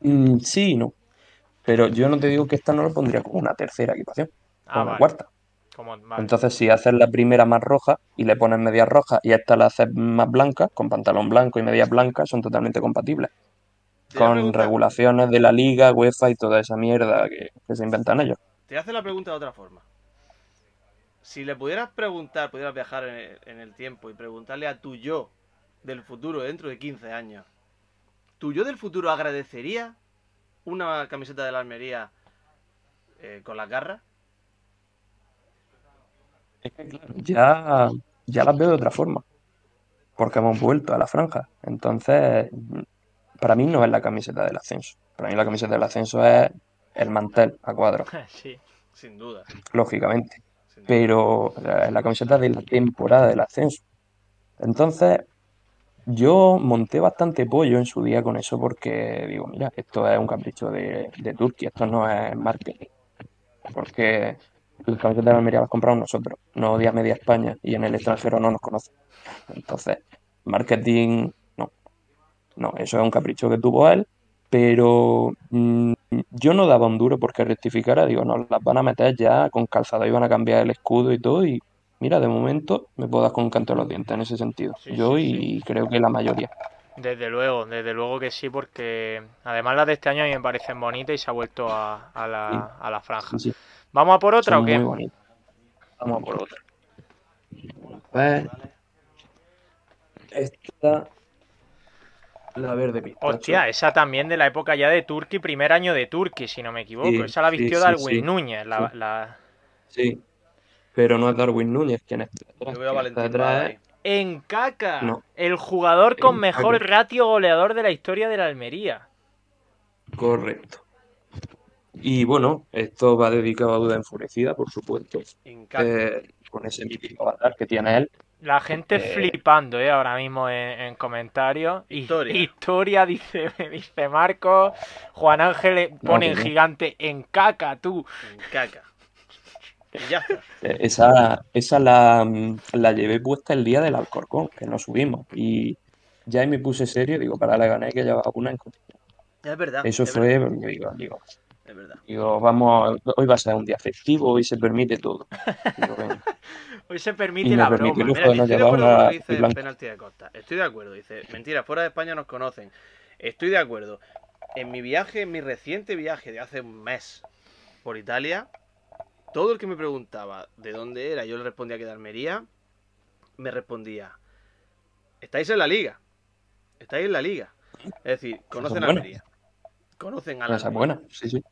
Mm, sí y no. Pero yo no te digo que esta no lo pondría como una tercera equipación, Ah, como una vale. cuarta. Como, vale. Entonces, si haces la primera más roja y le pones medias rojas y esta la haces más blanca, con pantalón blanco y medias blancas, son totalmente compatibles. Con regulaciones de la liga, UEFA y toda esa mierda que, que se inventan ellos. Te hace la pregunta de otra forma. Si le pudieras preguntar, pudieras viajar en el, en el tiempo y preguntarle a tu yo del futuro dentro de 15 años, ¿tu yo del futuro agradecería una camiseta de la Almería eh, con las garras? Es que, claro, ya, ya las veo de otra forma, porque hemos vuelto a la franja. Entonces, para mí no es la camiseta del ascenso. Para mí la camiseta del ascenso es el mantel a cuadros, Sí. Sin duda. lógicamente. sin duda. Pero eh, la camiseta de la temporada del ascenso. Entonces, yo monté bastante pollo en su día con eso porque digo, mira, esto es un capricho de, de Turquía, esto no es marketing. Porque las camisetas de la Almería las compramos nosotros, no día media España, y en el extranjero no nos conocen. Entonces, marketing, no. Eso es un capricho que tuvo él, pero mm, yo no daba un duro porque rectificara, digo, no, las van a meter ya con calzado y van a cambiar el escudo y todo, y mira, de momento me puedo dar con un canto de los dientes en ese sentido. Sí, Yo sí, y creo que la mayoría. Desde luego, desde luego que sí, porque además las de este año a mí me parecen bonitas y se ha vuelto a, a la, a la franja. Sí, sí, ¿Vamos a por otra son o qué? muy. Vamos a por otra. A ver, esta, la verde pistacho. Hostia, esa también de la época ya de Turki, primer año de Turki, si no me equivoco. Sí, esa la vistió sí, Darwin sí, Núñez. La, sí. la- Sí, pero no es Darwin Núñez quien está detrás. Yo veo a. En caca, No. el jugador con En mejor Caca. ratio goleador de la historia de la Almería. Correcto. Y bueno, esto va dedicado a Duda Enfurecida, por supuesto. En caca. Eh, con ese mítico avatar que tiene él. La gente Eh. flipando, ¿eh? Ahora mismo en, en comentarios. Historia. Historia, dice, dice Marco. Juan Ángel eh, pone en no. gigante en caca, tú. En caca. Y ya. Eh, Esa, esa la, mm, la llevé puesta el día del Alcorcón, que nos subimos. Y ya ahí me puse serio, digo, para la gané que llevaba una en. Es verdad. Eso es fue, verdad, porque digo, digo, es verdad. digo, vamos, hoy va a ser un día festivo, hoy se permite todo. Digo, venga. Hoy se permite Y la permite broma. Mira, no estoy de acuerdo con lo que dice penalti de Costa. Estoy de acuerdo. Dice, mentira, fuera de España nos conocen. Estoy de acuerdo. En mi viaje, en mi reciente viaje de hace un mes por Italia, todo el que me preguntaba de dónde era, yo le respondía que de Almería, me respondía, estáis en la liga. Estáis en la liga. Es decir, conocen a. Almería. Conocen a la Esa es buena, sí, sí.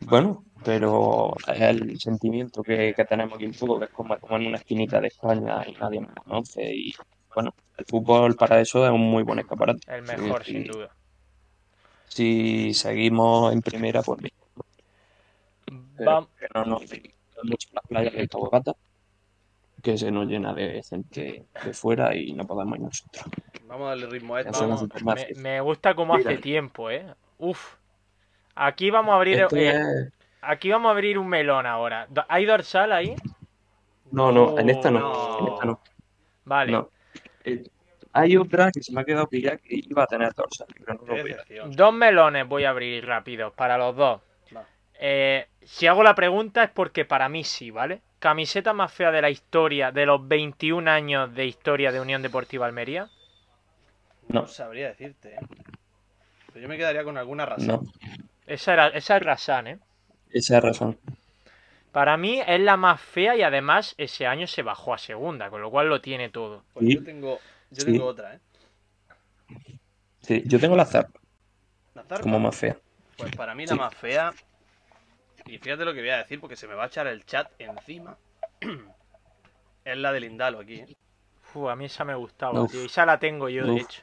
Bueno, pero es el sentimiento que, que tenemos aquí un poco, que es como, como en una esquinita de España y nadie nos conoce. Y bueno, el fútbol para eso es un muy buen escaparate. El mejor, Sí, sin duda. Si seguimos en primera, pues bien. Pero Vam- que no nos mucho las playas de Cabo Gata, que se nos llena de gente de fuera y no podemos ir nosotros. Vamos a darle ritmo a esto. Vamos, me, me gusta cómo hace tiempo, ¿eh? Uf. Aquí vamos a abrir, Esto eh, es- aquí vamos a abrir un melón ahora. ¿Hay dorsal ahí? No, no, en esta no. No. En esta no. Vale. No. Eh, hay otra que se me ha quedado pillada que iba a tener dorsal, pero no lo. Dos melones voy a abrir rápidos para los dos. Eh, si hago la pregunta es porque para mí sí, ¿vale? Camiseta más fea de la historia, de los 21 años de historia de Unión Deportiva Almería. No No. sabría decirte, ¿eh? Pero yo me quedaría con alguna razón. No, Esa, era, esa es Rasan, ¿eh? esa es razón. Para mí es la más fea y además ese año se bajó a segunda, con lo cual lo tiene todo. Pues Sí. yo tengo, yo Sí. tengo otra, ¿eh? Sí, yo tengo la zarpa La zarpa, como más fea. pues para mí la Sí. más fea, y fíjate lo que voy a decir porque se me va a echar el chat encima, es la del Indalo aquí, ¿eh? Uf, a mí esa me gustaba, Uf. tío. Esa la tengo yo, de Uf. hecho.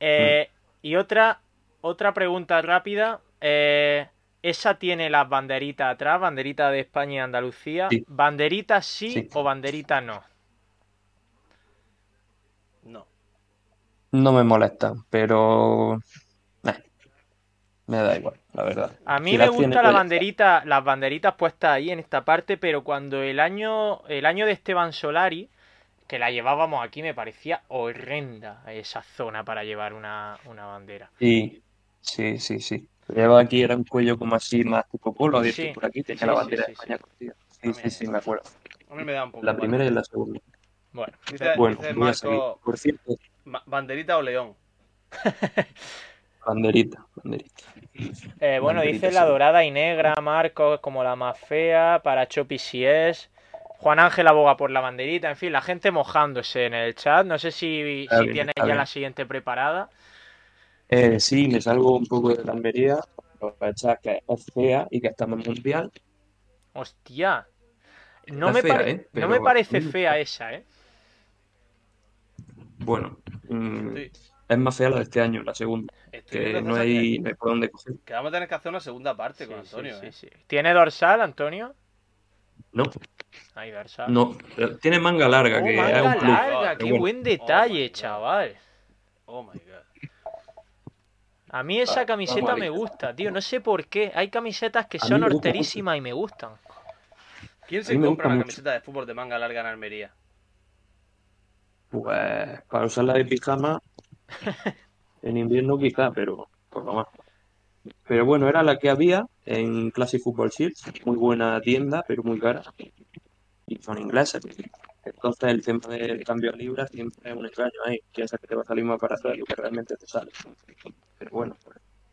Eh, Y otra, otra pregunta rápida. Eh, ¿Esa tiene las banderitas atrás? ¿Banderita de España y Andalucía? Sí. ¿Banderita sí, Sí. o banderita no? No. No me molesta, pero eh, me da igual, la verdad. A mí Si me tiene, gusta la pues ya banderita, las banderitas puestas ahí en esta parte, pero cuando el año, el año de Esteban Solari, que la llevábamos aquí, me parecía horrenda esa zona para llevar una, una bandera. Sí, sí, sí, sí. Lleva aquí, era un cuello como así, más tipo polo, Sí, por aquí, tenía sí, la bandera sí, de España sí. cosida. Sí, sí, sí, me acuerdo. A mí me da un poco La primera y la segunda. Bueno, Dice, Bueno, dice voy a seguir. Marco, Por cierto, "Ma- banderita o león. banderita, banderita. eh, bueno, Banderita, dice la dorada y negra, Marcos, como la más fea, para Chopi si es. Juan Ángel aboga por la banderita, en fin, la gente mojándose en el chat. No sé si, si tienes ya bien. la siguiente preparada. Eh, sí, me salgo un poco de la Almería, aprovechar que es fea y que estamos en mundial. Hostia. No Está me, fea, pare- ¿eh? no me parece mm. fea esa, ¿eh? Bueno, mm, es más fea la de este año, la segunda, estoy que no hay, no hay por dónde coger. que, vamos a tener que hacer una segunda parte Sí, con Antonio, sí, ¿eh? sí. ¿Tiene dorsal, Antonio? No, Hay dorsal. no, pero tiene manga larga, Oh, que manga es un plus. larga, qué bueno. buen Oh detalle, chaval. Oh my god. A mí esa Ah, camiseta me gusta, tío. No sé por qué. Hay camisetas que son horterísimas y me gustan. ¿Quién se compra una mucho. camiseta de fútbol de manga larga en Almería? Pues para usarla de pijama en invierno quizá, pero poco más. Pero bueno, era la que había en Classic Football Shields, muy buena tienda, pero muy cara. Y son ingleses. Entonces el tema del cambio a libras siempre es un engaño ahí. Piensas que te va a salir más barato de lo que realmente te sale. Pero bueno,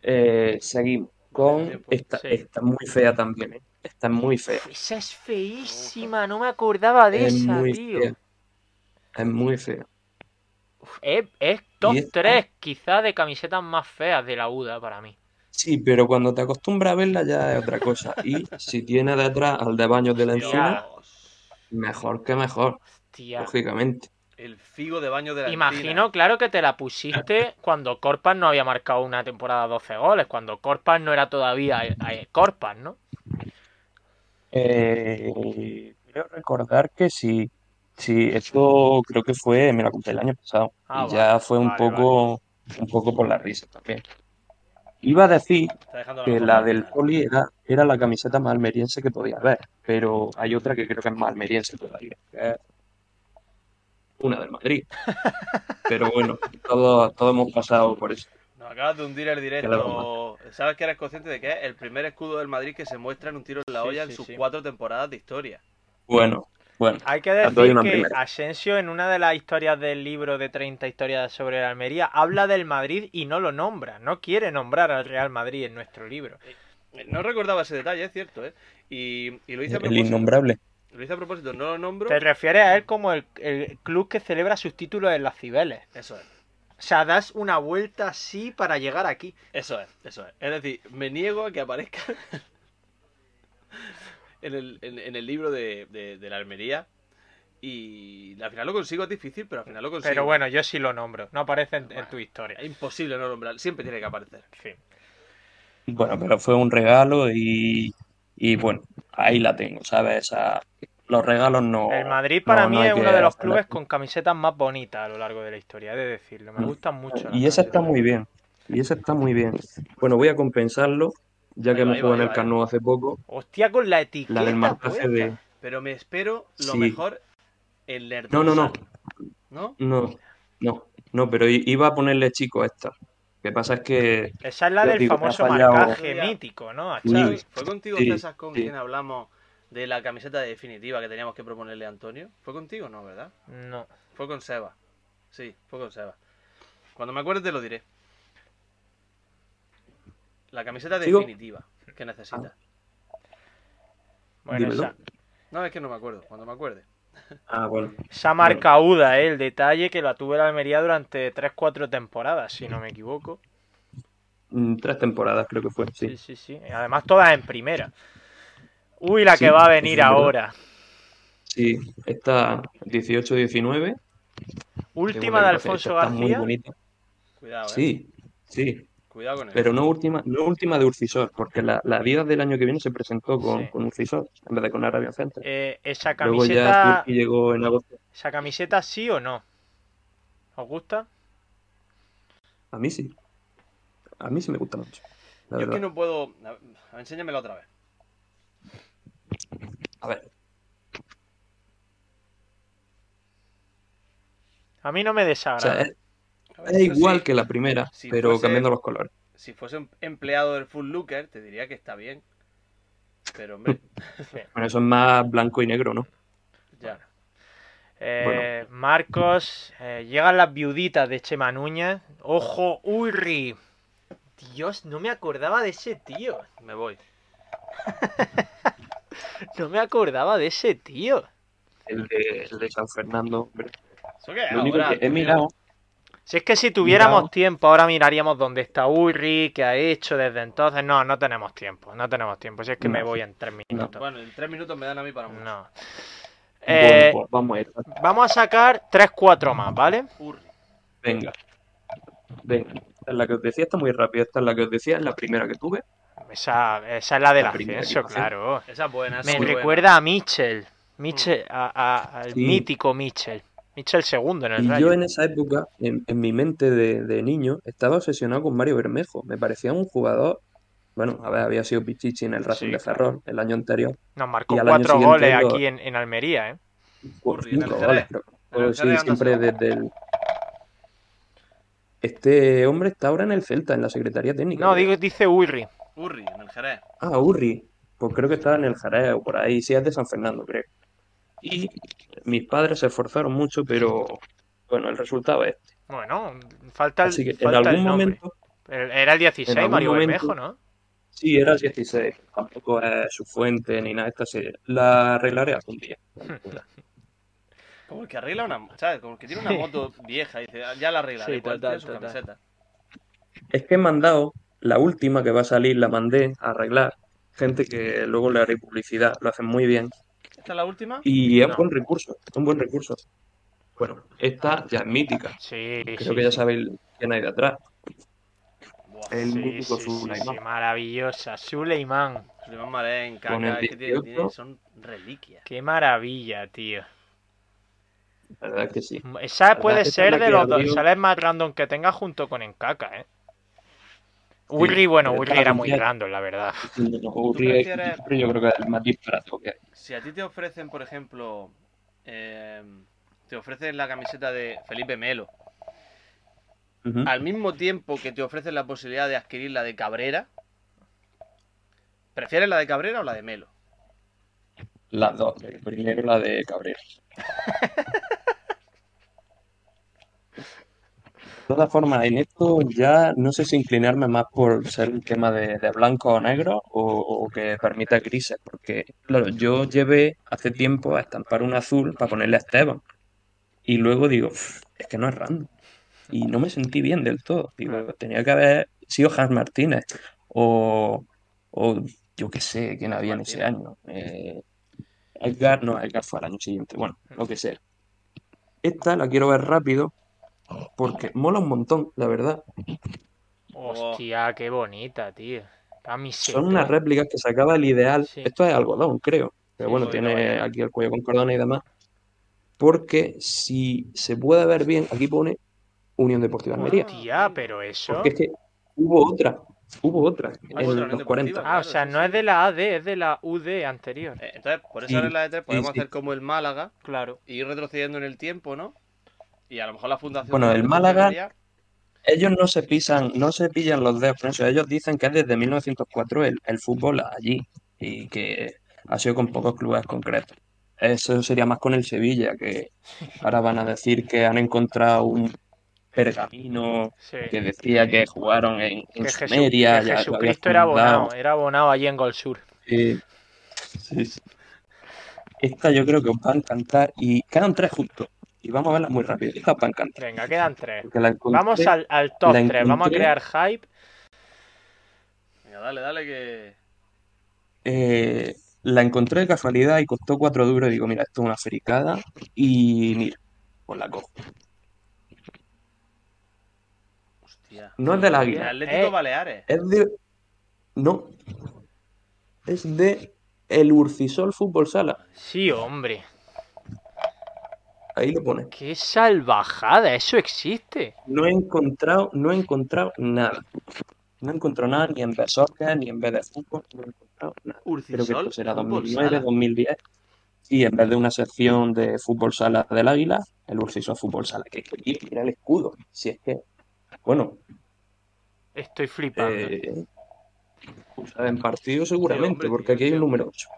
eh, seguimos con esta. Sí. Esta es muy fea también, ¿eh? Esta es muy fea. Esa es feísima, no me acordaba de Es esa, muy tío. fea. Es muy fea. Uf, Es, es top Y esta- 3 quizás de camisetas más feas de la UDA para mí. Sí, pero cuando te acostumbras a verla ya es otra cosa. Y si tiene detrás al de baños de la encina, Dios. Mejor que mejor, Tía. lógicamente. El figo de baño de la Imagino, claro, que te la pusiste cuando Corpas no había marcado una temporada 12 goles, cuando Corpas no era todavía eh, Corpas, ¿no? Eh, creo recordar que sí. Sí, esto creo que fue, me la compré el año pasado. Ah, y ya fue un vale, poco, un poco por la risa también. Iba a decir que la del poli era, era la camiseta más almeriense que podía haber, pero hay otra que creo que es más almeriense todavía, que es una del Madrid. Pero bueno, todos, todos hemos pasado por eso. Nos acabas de hundir el directo. ¿Sabes que eres consciente de que es el primer escudo del Madrid que se muestra en un tiro en la Sí, olla sí, en sus sí. cuatro temporadas de historia? Bueno, bueno, Hay que decir que primera. Asensio en una de las historias del libro de 30 historias sobre la Almería habla del Madrid y no lo nombra, no quiere nombrar al Real Madrid en nuestro libro. Eh, No recordaba ese detalle, es cierto, ¿eh? Y, y lo hice a el propósito. innombrable. Lo hice a propósito, no lo nombro. Te refieres a él como el, el club que celebra sus títulos en las Cibeles. Eso es. O sea, das una vuelta así para llegar aquí. Eso es, eso es. Es decir, me niego a que aparezca en, el, en, en el libro de, de, de la Almería. Y al final lo consigo, es difícil, pero al final lo consigo. Pero bueno, yo sí lo nombro, no aparece en, en tu historia. Es imposible no nombrar, siempre tiene que aparecer. En fin. Bueno, pero fue un regalo y, y bueno, ahí la tengo, ¿sabes? O sea, los regalos no. El Madrid para no- mí no es uno de los clubes con camisetas más bonitas a lo largo de la historia, he de decirlo. Me Mm. gustan mucho. Y esa está muy bien. Y esa está muy bien. Bueno, voy a compensarlo, ya que va, jugado en el Nou hace poco. Hostia, con la etiqueta. La del marcaje de. Pero me espero lo Sí. mejor el nerd. No, no, no. ¿No? No, no, no, pero iba a ponerle chico a esta. Lo que pasa es que. Esa es la del digo, famoso marcaje mítico, ¿no? A Sí. Xavi. ¿Fue contigo, Sí, César, con sí. quien hablamos de la camiseta definitiva que teníamos que proponerle a Antonio? ¿Fue contigo? No, ¿verdad? No. Fue con Seba. Sí, fue con Seba. Cuando me acuerde te lo diré. La camiseta ¿Sigo? definitiva que necesitas. Bueno, Dímelo. esa, No, es que no me acuerdo. Cuando me acuerde. Ah, bueno. esa marca Uda, ¿eh? el detalle que la tuve la Almería durante 3-4 temporadas, si no me equivoco. Mm, Tres temporadas creo que fue, Sí, sí. sí, Además, todas en primera. Uy, la Sí, que va a venir ahora. Sí, está 18-19. Última de Alfonso Está muy García. bonita. Cuidado, eh. Sí, sí. Cuidado con eso. Pero no última, no última de Urcisor, porque la, la Adidas del año que viene se presentó con, Sí. con Urcisor en vez de con Arabian Center. Eh, esa Luego ya camiseta. Llegó en agosto. ¿Esa camiseta sí o no? ¿Os gusta? A mí sí. A mí sí me gusta mucho. Yo es que no puedo. a ver, Enséñamela otra vez. A ver, A mí no me o sea, desagrada. es, es igual sí, que la primera, si pero fuese- cambiando los colores. Si fuese un empleado del Full Looker, te diría que está bien. Pero, hombre, Bueno, eso es más blanco y negro, ¿no? ya. Eh, Marcos, eh, llegan las viuditas de Chema Núñez. ¡Ojo, Urri! Dios, no me acordaba de ese tío. Me voy. No me acordaba de ese tío. El de, el de San Fernando. hombre. ¿Eso qué es Lo único que he mirado, Si es que si tuviéramos tiempo, ahora miraríamos dónde está Urri, qué ha hecho desde entonces. No, no tenemos tiempo, no tenemos tiempo. Si es que me voy en tres minutos. Bueno, en tres minutos me dan a mí para mucho. No. Eh, bueno, pues vamos a ir. vamos a sacar 3-4 más, ¿vale? Urri. Venga. Venga. Esta es la que os decía, está muy rápida. Esta es la que os decía, es la primera que tuve. Esa, esa es la del La primera ascenso, claro. Esa es buena, esa Me buena. recuerda a Mitchell. Mitchell a- a- al Sí. mítico Mitchell. Mitchell segundo en el Y Rayo. yo en esa época, en, en mi mente de, de niño, estaba obsesionado con Mario Bermejo. Me parecía un jugador. Bueno, a ver, había sido Pichichi en el Racing Sí, de Ferrol el año anterior. Nos marcó cuatro goles lo- aquí en, en Almería, ¿eh? Con Urri, en el cinco goles, creo. El Sí, siempre desde el. Este hombre está ahora en el Celta, en la Secretaría Técnica. No, digo, dice Urri. Urri, en el Jerez. Ah, Urri. Pues creo que estaba en el Jerez o por ahí. Sí, es de San Fernando, creo. Y mis padres se esforzaron mucho, pero bueno, el resultado es este. Bueno, falta el, Así que en falta el algún nombre. momento, El- Era el 16, en algún Mario momento- Bermejo, ¿no? sí, era el 16. Tampoco es su fuente ni nada. Esta serie. La arreglaré algún día. Como el que arregla una. ¿Sabes? Como el que tiene una moto vieja y dice, "Ah, ya la arreglaré. Sí, total, tiene su camiseta. Es que he mandado la última que va a salir, la mandé a arreglar. Gente que luego le haré publicidad, lo hacen muy bien. ¿Esta es la última? Y es No. buen recurso, es un buen recurso. Bueno, esta ya es mítica. Sí, Creo sí, que ya sabéis quién hay detrás. Buah. El Sí, mítico Suleiman. sí, maravillosa. Suleiman. Suleiman Marén, Caca, es que tiene- 18. tiene- son reliquias. Qué maravilla, tío. la verdad que sí. Esa puede esa es ser de los dos sales más random que tenga junto con Encaka, ¿eh? Urri, bueno, esta era muy random, la verdad. Prefieres- yo creo que es el más disparado que hay. Si a ti te ofrecen, por ejemplo, eh, te ofrecen la camiseta de Felipe Melo, al mismo tiempo que te ofrecen la posibilidad de adquirir la de Cabrera, ¿prefieres la de Cabrera o la de Melo? Las dos. Primero la de Cabrera. De todas formas, en esto ya no sé si inclinarme más por ser un tema de, de blanco o negro o, o que permita grises, porque claro, yo llevé hace tiempo a estampar un azul para ponerle a Esteban y luego digo, "Uf, es que no es random y no me sentí bien del todo. Digo, tenía que haber sido Hans Martínez o, o yo qué sé, quién había en ese año. Eh, Edgar, no, Edgar fue al año siguiente, bueno, lo que sea. Esta la quiero ver rápido porque mola un montón, la verdad. Hostia, qué bonita, tío. Camiseta. Son unas réplicas que sacaba el ideal. Sí. Esto es algodón, creo. Pero Sí, bueno, tiene aquí el cuello con cordones y demás. Porque si se puede ver bien, aquí pone Unión Deportiva Almería. Hostia, pero eso. Porque es que hubo otra, hubo otra Ah, en los Unión 40. Deportiva. Ah, o sea, sí, no es de la AD, es de la UD anterior. Eh, Entonces, por eso Sí, ahora en la de 3 podemos sí, sí. hacer como el Málaga Claro. y ir retrocediendo en el tiempo, ¿no? Y a lo mejor la fundación. Bueno, el Málaga- Ellos no se pisan, no se pillan los dedos eso. Ellos dicen que es desde 1904 el, el fútbol allí y que ha sido con pocos clubes concretos. Eso sería más con el Sevilla, que ahora van a decir que han encontrado un pergamino Sí. que decía que jugaron en, en Que, Jesu- Sumeria, que ya lo había Jesucristo era abonado, era abonado allí en Gol Sur. Sí, sí, sí. Esta yo creo que os va a encantar y quedan tres justo. Y vamos a verla muy rápido. Esta encantar. Venga, quedan tres. La encontré- Vamos al, al top la 3, vamos a crear hype. Venga, dale, dale que. eh, la encontré de casualidad y costó cuatro duros. Y digo, mira, esto es una fricada. Y mira, pues la cojo. Hostia. No es del El Águila, Atlético Eh. Baleares. es de. No. Es de el Urcisol Fútbol Sala. Sí, hombre. Ahí lo pone. Qué salvajada, eso existe. No he encontrado, no he encontrado nada. No he encontrado nada ni en B Soccer, ni en B de fútbol, no he encontrado nada. Creo que Urcisol. esto será Fútbol 2009, Sala. 2010. Y en vez de una sección de fútbol sala del Águila, el Urcisol Fútbol Sala. Que mira el escudo. Si es que, bueno, Estoy flipando. eh, en partido seguramente, hombre, porque aquí hay un número 8.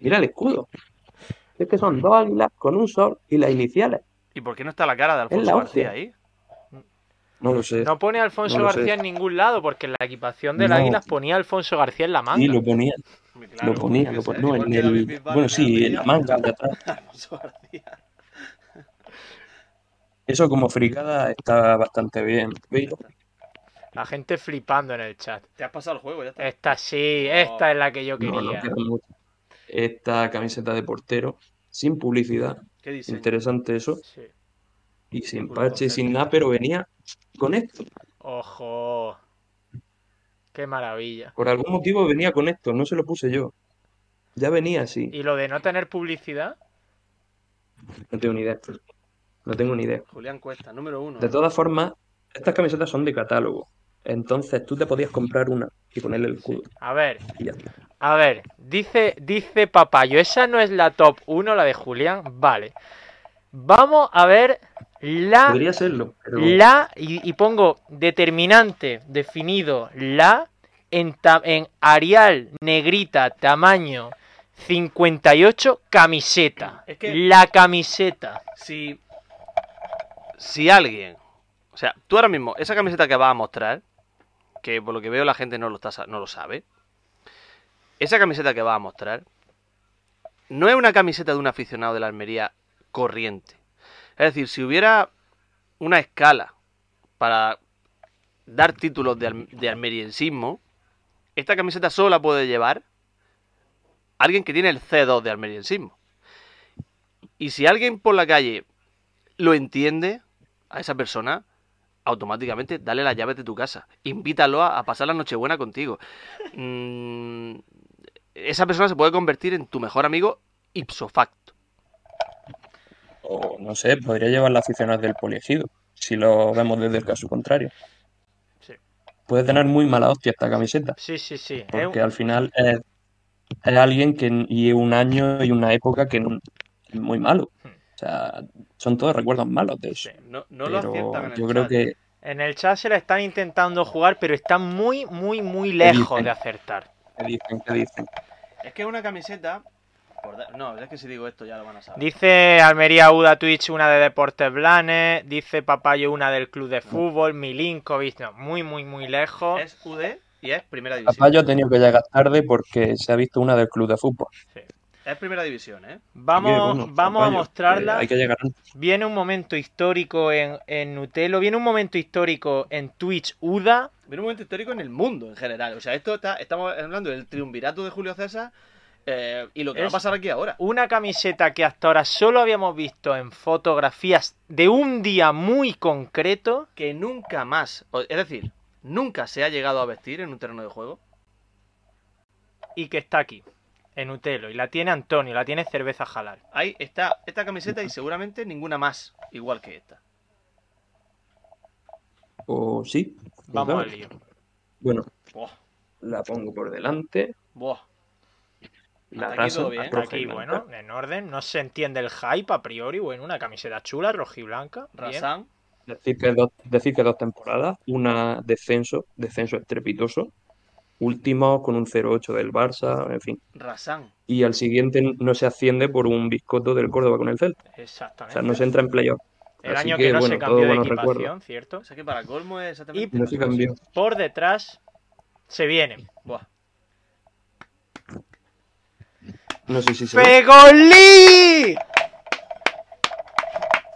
Mira el escudo. Es que son dos águilas con un sol y las iniciales. ¿Y por qué no está la cara de Alfonso la García ahí? No lo sé. No pone Alfonso no sé. García en ningún lado, porque en la equipación del No. Águilas ponía Alfonso García en la manga. Sí, lo ponía, Claro, lo ponía, lo ponía. No, en el, bueno, en sí, en la manga de atrás. Alfonso García. Eso como fricada está bastante bien. La gente flipando en el chat. Te has pasado el juego, ya está. Esta sí, esta es la que yo no, no quería. mucho. Esta camiseta de portero, sin publicidad, ¿Qué interesante eso, Sí. y sin parche y sin nada, pero venía con esto. Ojo. Qué maravilla. Por algún motivo venía con esto, no se lo puse yo. Ya venía así. ¿Y lo de no tener publicidad? No tengo ni idea. No tengo ni idea. Julián Cuesta, número uno. De todas formas, estas camisetas son de catálogo. Entonces tú te podías comprar una y ponerle el escudo. A ver, Y ya está. a ver. Dice, dice Papayo, esa no es la top 1, la de Julián. Vale. Vamos a ver la Podría serlo, pero La, y, y pongo determinante, definido, la, en, ta- en Arial, negrita, tamaño 58, camiseta. Es que- La camiseta. Si. Si alguien. O sea, tú ahora mismo, esa camiseta que vas a mostrar, que por lo que veo la gente no lo, está, no lo sabe. Esa camiseta que vas a mostrar. No es una camiseta de un aficionado de la Almería corriente. Es decir, si hubiera una escala para dar títulos de, esta camiseta solo la puede llevar alguien que tiene el C2 de almeriensismo. Y si alguien por la calle lo entiende, a esa persona, automáticamente dale las llaves de tu casa. Invítalo a, a pasar la Nochebuena contigo. Mm, esa persona se puede convertir en tu mejor amigo ipso facto. O no sé, podría llevar la aficionadas del poliegido, si lo vemos desde el caso contrario. Sí. Puede tener muy mala hostia esta camiseta, Sí, sí, sí. Porque al final es, es alguien que y un año y una época que es muy malo. Hmm. O sea, son todos recuerdos malos de eso. Sí. No, no lo aciertan en el yo creo chat. que En el chat se la están intentando jugar, pero están muy, muy, muy lejos de acertar. ¿qué dicen? ¿Qué dicen? Es que es una camiseta. No, es que si digo esto ya lo van a saber. Dice Almería Uda Twitch una de Deportes Blanes, dice Papayo una del Club de Fútbol, Milinkovic, no, muy, muy, muy lejos. Es UD y es primera división. Papayo ha tenido que llegar tarde porque se ha visto una del club de fútbol. Es primera división, ¿eh? Vamos, bueno, vamos a Papayo, mostrarla. eh, hay que llegar antes. Viene un momento histórico en, en Nutelo, viene un momento histórico en Twitch Uda. Viene un momento histórico en el mundo en general. O sea, esto está, estamos hablando del triunvirato de Julio César eh, y lo que va a pasar aquí ahora. Una camiseta que hasta ahora solo habíamos visto en fotografías de un día muy concreto. Que nunca más, o- es decir, nunca se ha llegado a vestir en un terreno de juego. y que está aquí, en Utelo. Y la tiene Antonio, la tiene Cerveza Jalal. Ahí está esta camiseta y seguramente ninguna más igual que esta. O sí. Vamos claro. al lío. Bueno, Buah, la pongo por delante. buah. La Hasta aquí todo bien. blanca. bueno, en orden, no se entiende el hype a priori. Bueno, una camiseta chula, rojiblanca. bien. Rasan, Decir que, dos, decir que dos temporadas, una descenso, descenso estrepitoso, último con un 0-8 del Barça, en fin. Rasan. Y al siguiente no se asciende por un biscoto del Córdoba con el Celta. O Exactamente. sea, no se entra en playoff. el así año que, que, no bueno, se cambió de equipación. ¿cierto? O sea que para colmo es exactamente. No se cambió. Por detrás se viene. Buah. No sé si se ve. ¡Fegolí!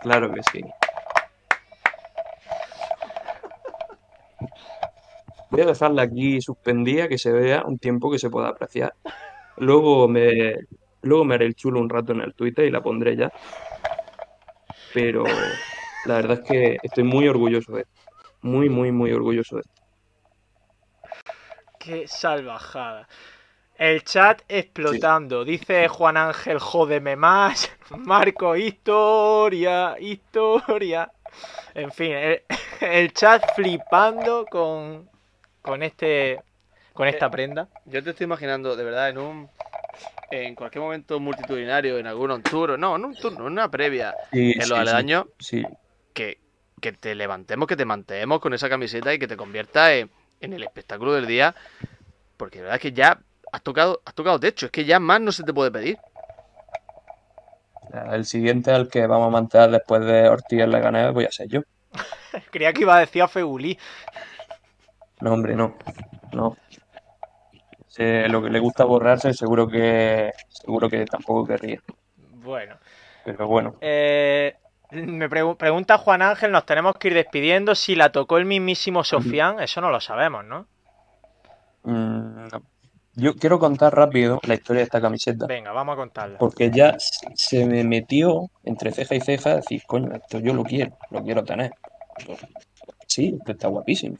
Claro que sí. Voy a dejarla aquí suspendida, que se vea un tiempo que se pueda apreciar. Luego me, luego me haré el chulo un rato en el Twitter y la pondré ya. Pero la verdad es que estoy muy orgulloso de esto. Muy, muy, muy orgulloso de esto. ¡Qué salvajada! El chat explotando. Dice Juan Ángel, jódeme más. Marco, historia, historia. En fin, el, el chat flipando con, con este con esta prenda. Yo te estoy imaginando, de verdad, en un. En cualquier momento multitudinario, en algún tour, no, en un tour, en una previa, Sí, en los sí, aledaños, sí. que, que te levantemos, que te mantemos con esa camiseta y que te conviertas en, en el espectáculo del día. Porque la verdad es que ya has tocado, has tocado techo, es que ya más no se te puede pedir. El siguiente al que vamos a mantener después de Ortiz en Leganés voy a ser yo. Creía que iba a decir a Fegulí. No, hombre, no. No. Se- lo que le gusta borrarse, seguro que seguro que tampoco querría. Bueno. Pero bueno, Eh, me pregu- pregunta Juan Ángel, nos tenemos que ir despidiendo. Si la tocó el mismísimo Sofián, eso no lo sabemos, ¿no? mm, no. yo quiero contar rápido la historia de esta camiseta. Venga, vamos a contarla. Porque ya se me metió entre ceja y ceja decir, coño, esto yo lo quiero, lo quiero tener. Sí, esto está guapísimo.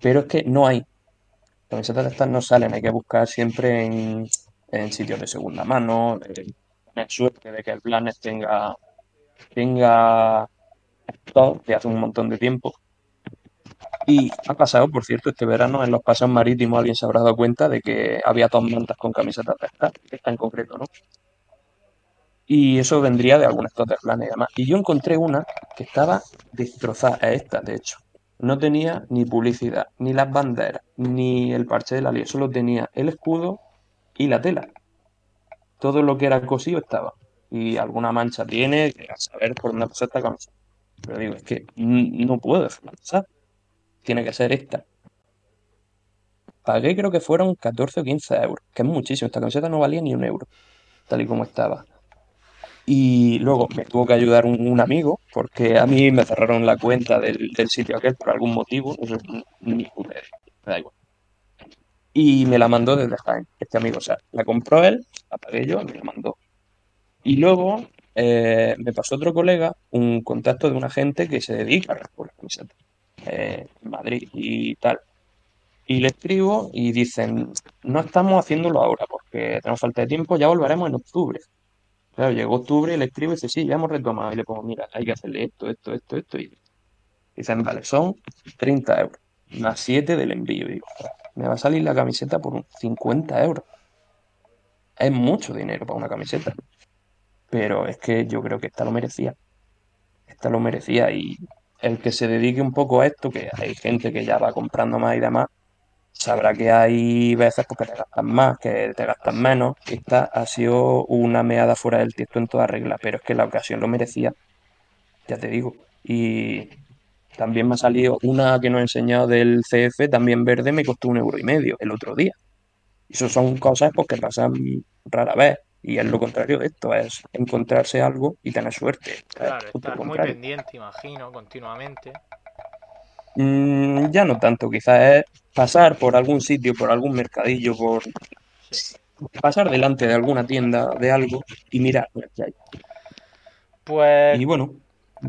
Pero es que no hay. Camisetas de estas no salen, hay que buscar siempre en, sitios de segunda mano, eh, tener suerte de que el Blanes tenga, tenga stock de hace un montón de tiempo. Y ha pasado, por cierto, este verano en los paseos marítimos alguien se habrá dado cuenta de que había dos mantas con camisetas de estas, esta en concreto, ¿no? Y eso vendría de algunas de Blanes y demás. Y yo encontré una que estaba destrozada, es esta, de hecho. No tenía ni publicidad, ni las banderas, ni el parche de la liga, solo tenía el escudo y la tela. Todo lo que era cosido estaba. Y alguna mancha tiene, que a saber por dónde pasó esta camiseta. Pero digo, es que no puedo dejarla pasar. Tiene que ser esta. Pagué creo que fueron 14 o 15 euros, que es muchísimo. Esta camiseta no valía ni un euro, tal y como estaba. Y luego me tuvo que ayudar un, un amigo, porque a mí me cerraron la cuenta del, del sitio aquel por algún motivo, no sé, ni puta me da igual. Y me la mandó desde Jaén, este amigo, o sea, la compró él, la pagué yo me la mandó. Y luego eh, me pasó otro colega un contacto de una gente que se dedica a recoger camisetas eh, en Madrid y tal. Y le escribo y dicen, no estamos haciéndolo ahora porque tenemos falta de tiempo, ya volveremos en octubre. Claro, llegó octubre le escribo y dice, sí, ya hemos retomado. Y le pongo, mira, hay que hacerle esto, esto, esto, esto. Y dicen, vale, son 30 euros, más 7 del envío. Y digo, "Ostras, me va a salir la camiseta por un 50 euros. Es mucho dinero para una camiseta. Pero es que yo creo que esta lo merecía. Esta lo merecía. Y el que se dedique un poco a esto, que hay gente que ya va comprando más y demás, sabrá que hay veces porque te gastas más, que te gastas menos. Esta ha sido una meada fuera del tiesto en toda regla, pero es que la ocasión lo merecía, ya te digo. Y también me ha salido una que nos he enseñado del CF, también verde, me costó un euro y medio el otro día. Y eso son cosas pues, que pasan rara vez. Y es lo contrario de esto, es encontrarse algo y tener suerte. Claro, estar muy pendiente, imagino, continuamente. Mm, ya no tanto, quizás es pasar por algún sitio, por algún mercadillo, por pasar delante de alguna tienda de algo y mirar lo que hay. Pues Y bueno,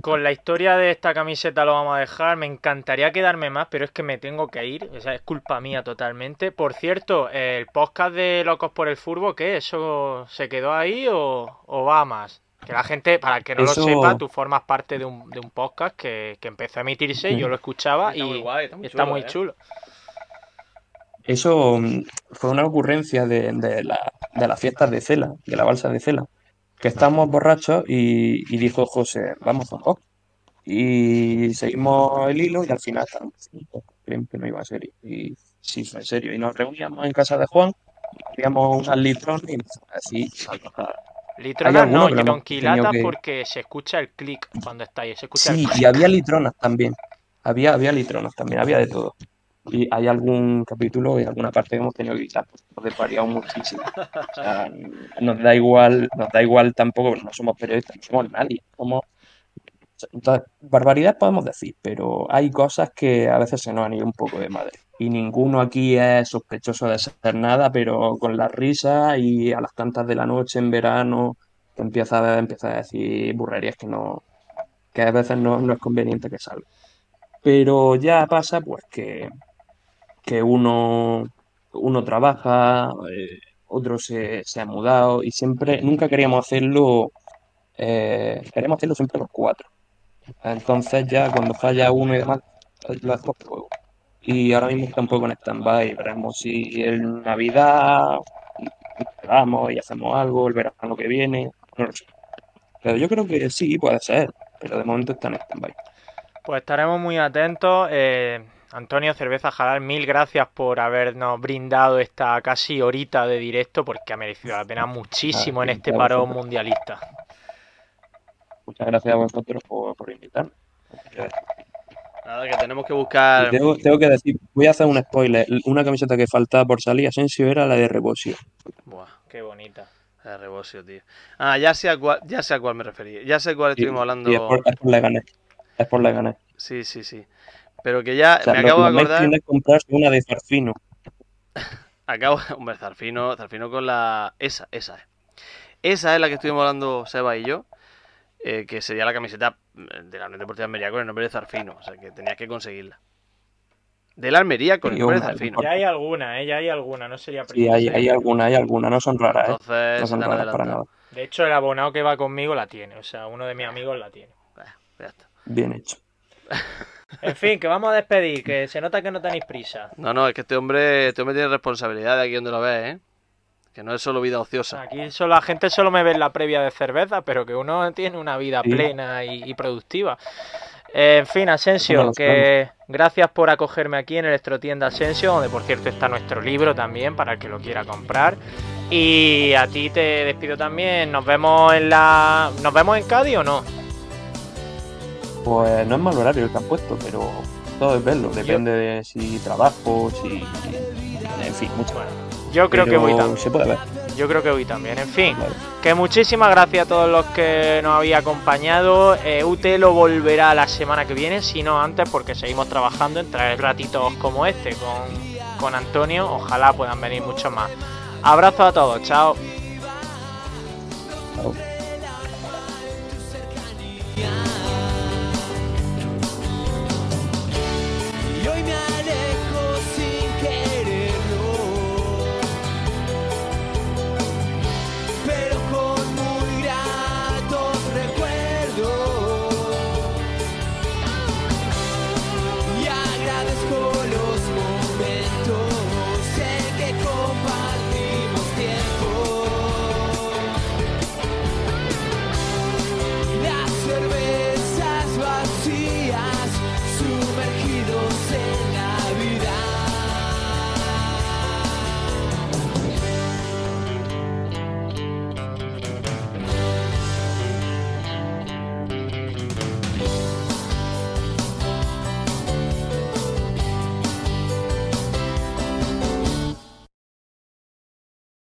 con la historia de esta camiseta lo vamos a dejar. Me encantaría quedarme más, pero es que me tengo que ir. O sea, es culpa mía totalmente. Por cierto, el podcast de Locos por el Furbo, ¿qué? ¿Eso se quedó ahí o, o va más? Que la gente, para el que no Eso- lo sepa, tú formas parte de un, de un podcast que, que empezó a emitirse, yo lo escuchaba Está y muy guay, está muy está chulo, muy ¿eh? chulo. Eso mm, fue una ocurrencia de, de la- de las fiestas de Cela, de la balsa de Cela, que estábamos borrachos y, y dijo José, vamos a. Y seguimos el hilo y al final estábamos "Creían que no iba a ser. Y sí, fue en serio. Y nos reuníamos en casa de Juan, queríamos unas litrones y así. Litronas no, yonquilatas que- porque se escucha el clic cuando está ahí. Se escucha Sí, el y había litronas también. Había, había litronas también, había de todo. Y hay algún capítulo y alguna parte que hemos tenido que quitar, porque desvariado muchísimo. O sea, nos da igual, nos da igual tampoco, no somos periodistas, no somos nadie. Somos... Entonces, barbaridad podemos decir, pero hay cosas que a veces se nos han ido un poco de madre. Y ninguno aquí es sospechoso de ser nada, pero con la risa y a las tantas de la noche en verano, empieza a, empieza a decir burrerías que no, que a veces no, no es conveniente que salga. Pero ya pasa pues que, que uno, uno trabaja, eh, otro se, se ha mudado y siempre, nunca queríamos hacerlo, eh, queremos hacerlo siempre los cuatro. Entonces ya cuando falla uno y demás, lo hacemos fuego. Y ahora mismo está un poco en stand-by, veremos si en Navidad vamos y hacemos algo, el verano que viene, no lo sé. Pero yo creo que sí, puede ser, pero de momento está en stand-by. Pues estaremos muy atentos. Eh, Antonio Cerveza Jalal, mil gracias por habernos brindado esta casi horita de directo porque ha merecido la pena muchísimo Ah, en este a parón vosotros. mundialista. Muchas gracias a vosotros por, por invitarme. Nada, que tenemos que buscar. tengo, tengo que decir, voy a hacer un spoiler. Una camiseta que faltaba por salir, Asensio, era la de Rebosio. Buah, Qué bonita. el rebosio, tío. Ah, ya sé a cuál, ya sé a cuál me refería. Ya sé cuál Y, estuvimos hablando. es por, es por Leganés. Es por Leganés. Sí, sí, sí. Pero que ya O sea, me acabo de acordar. tiene es comprarse una de Zarfino. Acabo, hombre, Zarfino, Zarfino con la. Esa, esa es. Esa es la que estuvimos hablando Seba y yo. eh, que sería la camiseta de la Unión Deportiva Almería con el nombre de Zarfino. O sea que tenías que conseguirla. De la Almería con el Sí, nombre de Zarfino. Ya hay alguna, ¿eh? Ya hay alguna, no sería Sí, primera. hay, hay alguna, hay alguna. No son raras, ¿eh? Entonces No se son raras para adelantado. nada. De hecho, el abonado que va conmigo la tiene. O sea, uno de mis amigos la tiene. Bueno, ya está. Bien hecho. En fin, que vamos a despedir, que se nota que no tenéis prisa. No, no, es que este hombre, este hombre tiene responsabilidad de aquí donde lo ves, ¿eh? Que no es solo vida ociosa. Aquí solo, la gente solo me ve en la previa de cerveza, pero que uno tiene una vida Sí. plena y, y productiva. Eh, en fin, Asensio, que gracias por acogerme aquí en Electrotienda Asensio, donde por cierto está nuestro libro también para el que lo quiera comprar. Y a ti te despido también. Nos vemos en la. ¿Nos vemos en Cádiz o no? Pues no es mal horario el que han puesto, pero todo es verlo. Depende de si trabajo, si. En fin, mucho. Bueno, yo creo que voy también. Se puede ver. Yo creo que voy también. En fin, Vale. que muchísimas gracias a todos los que nos habéis acompañado. Eh, UT lo volverá la semana que viene, si no antes, porque seguimos trabajando en traer ratitos como este con, con Antonio. Ojalá puedan venir muchos más. Abrazo a todos, chao. Chao.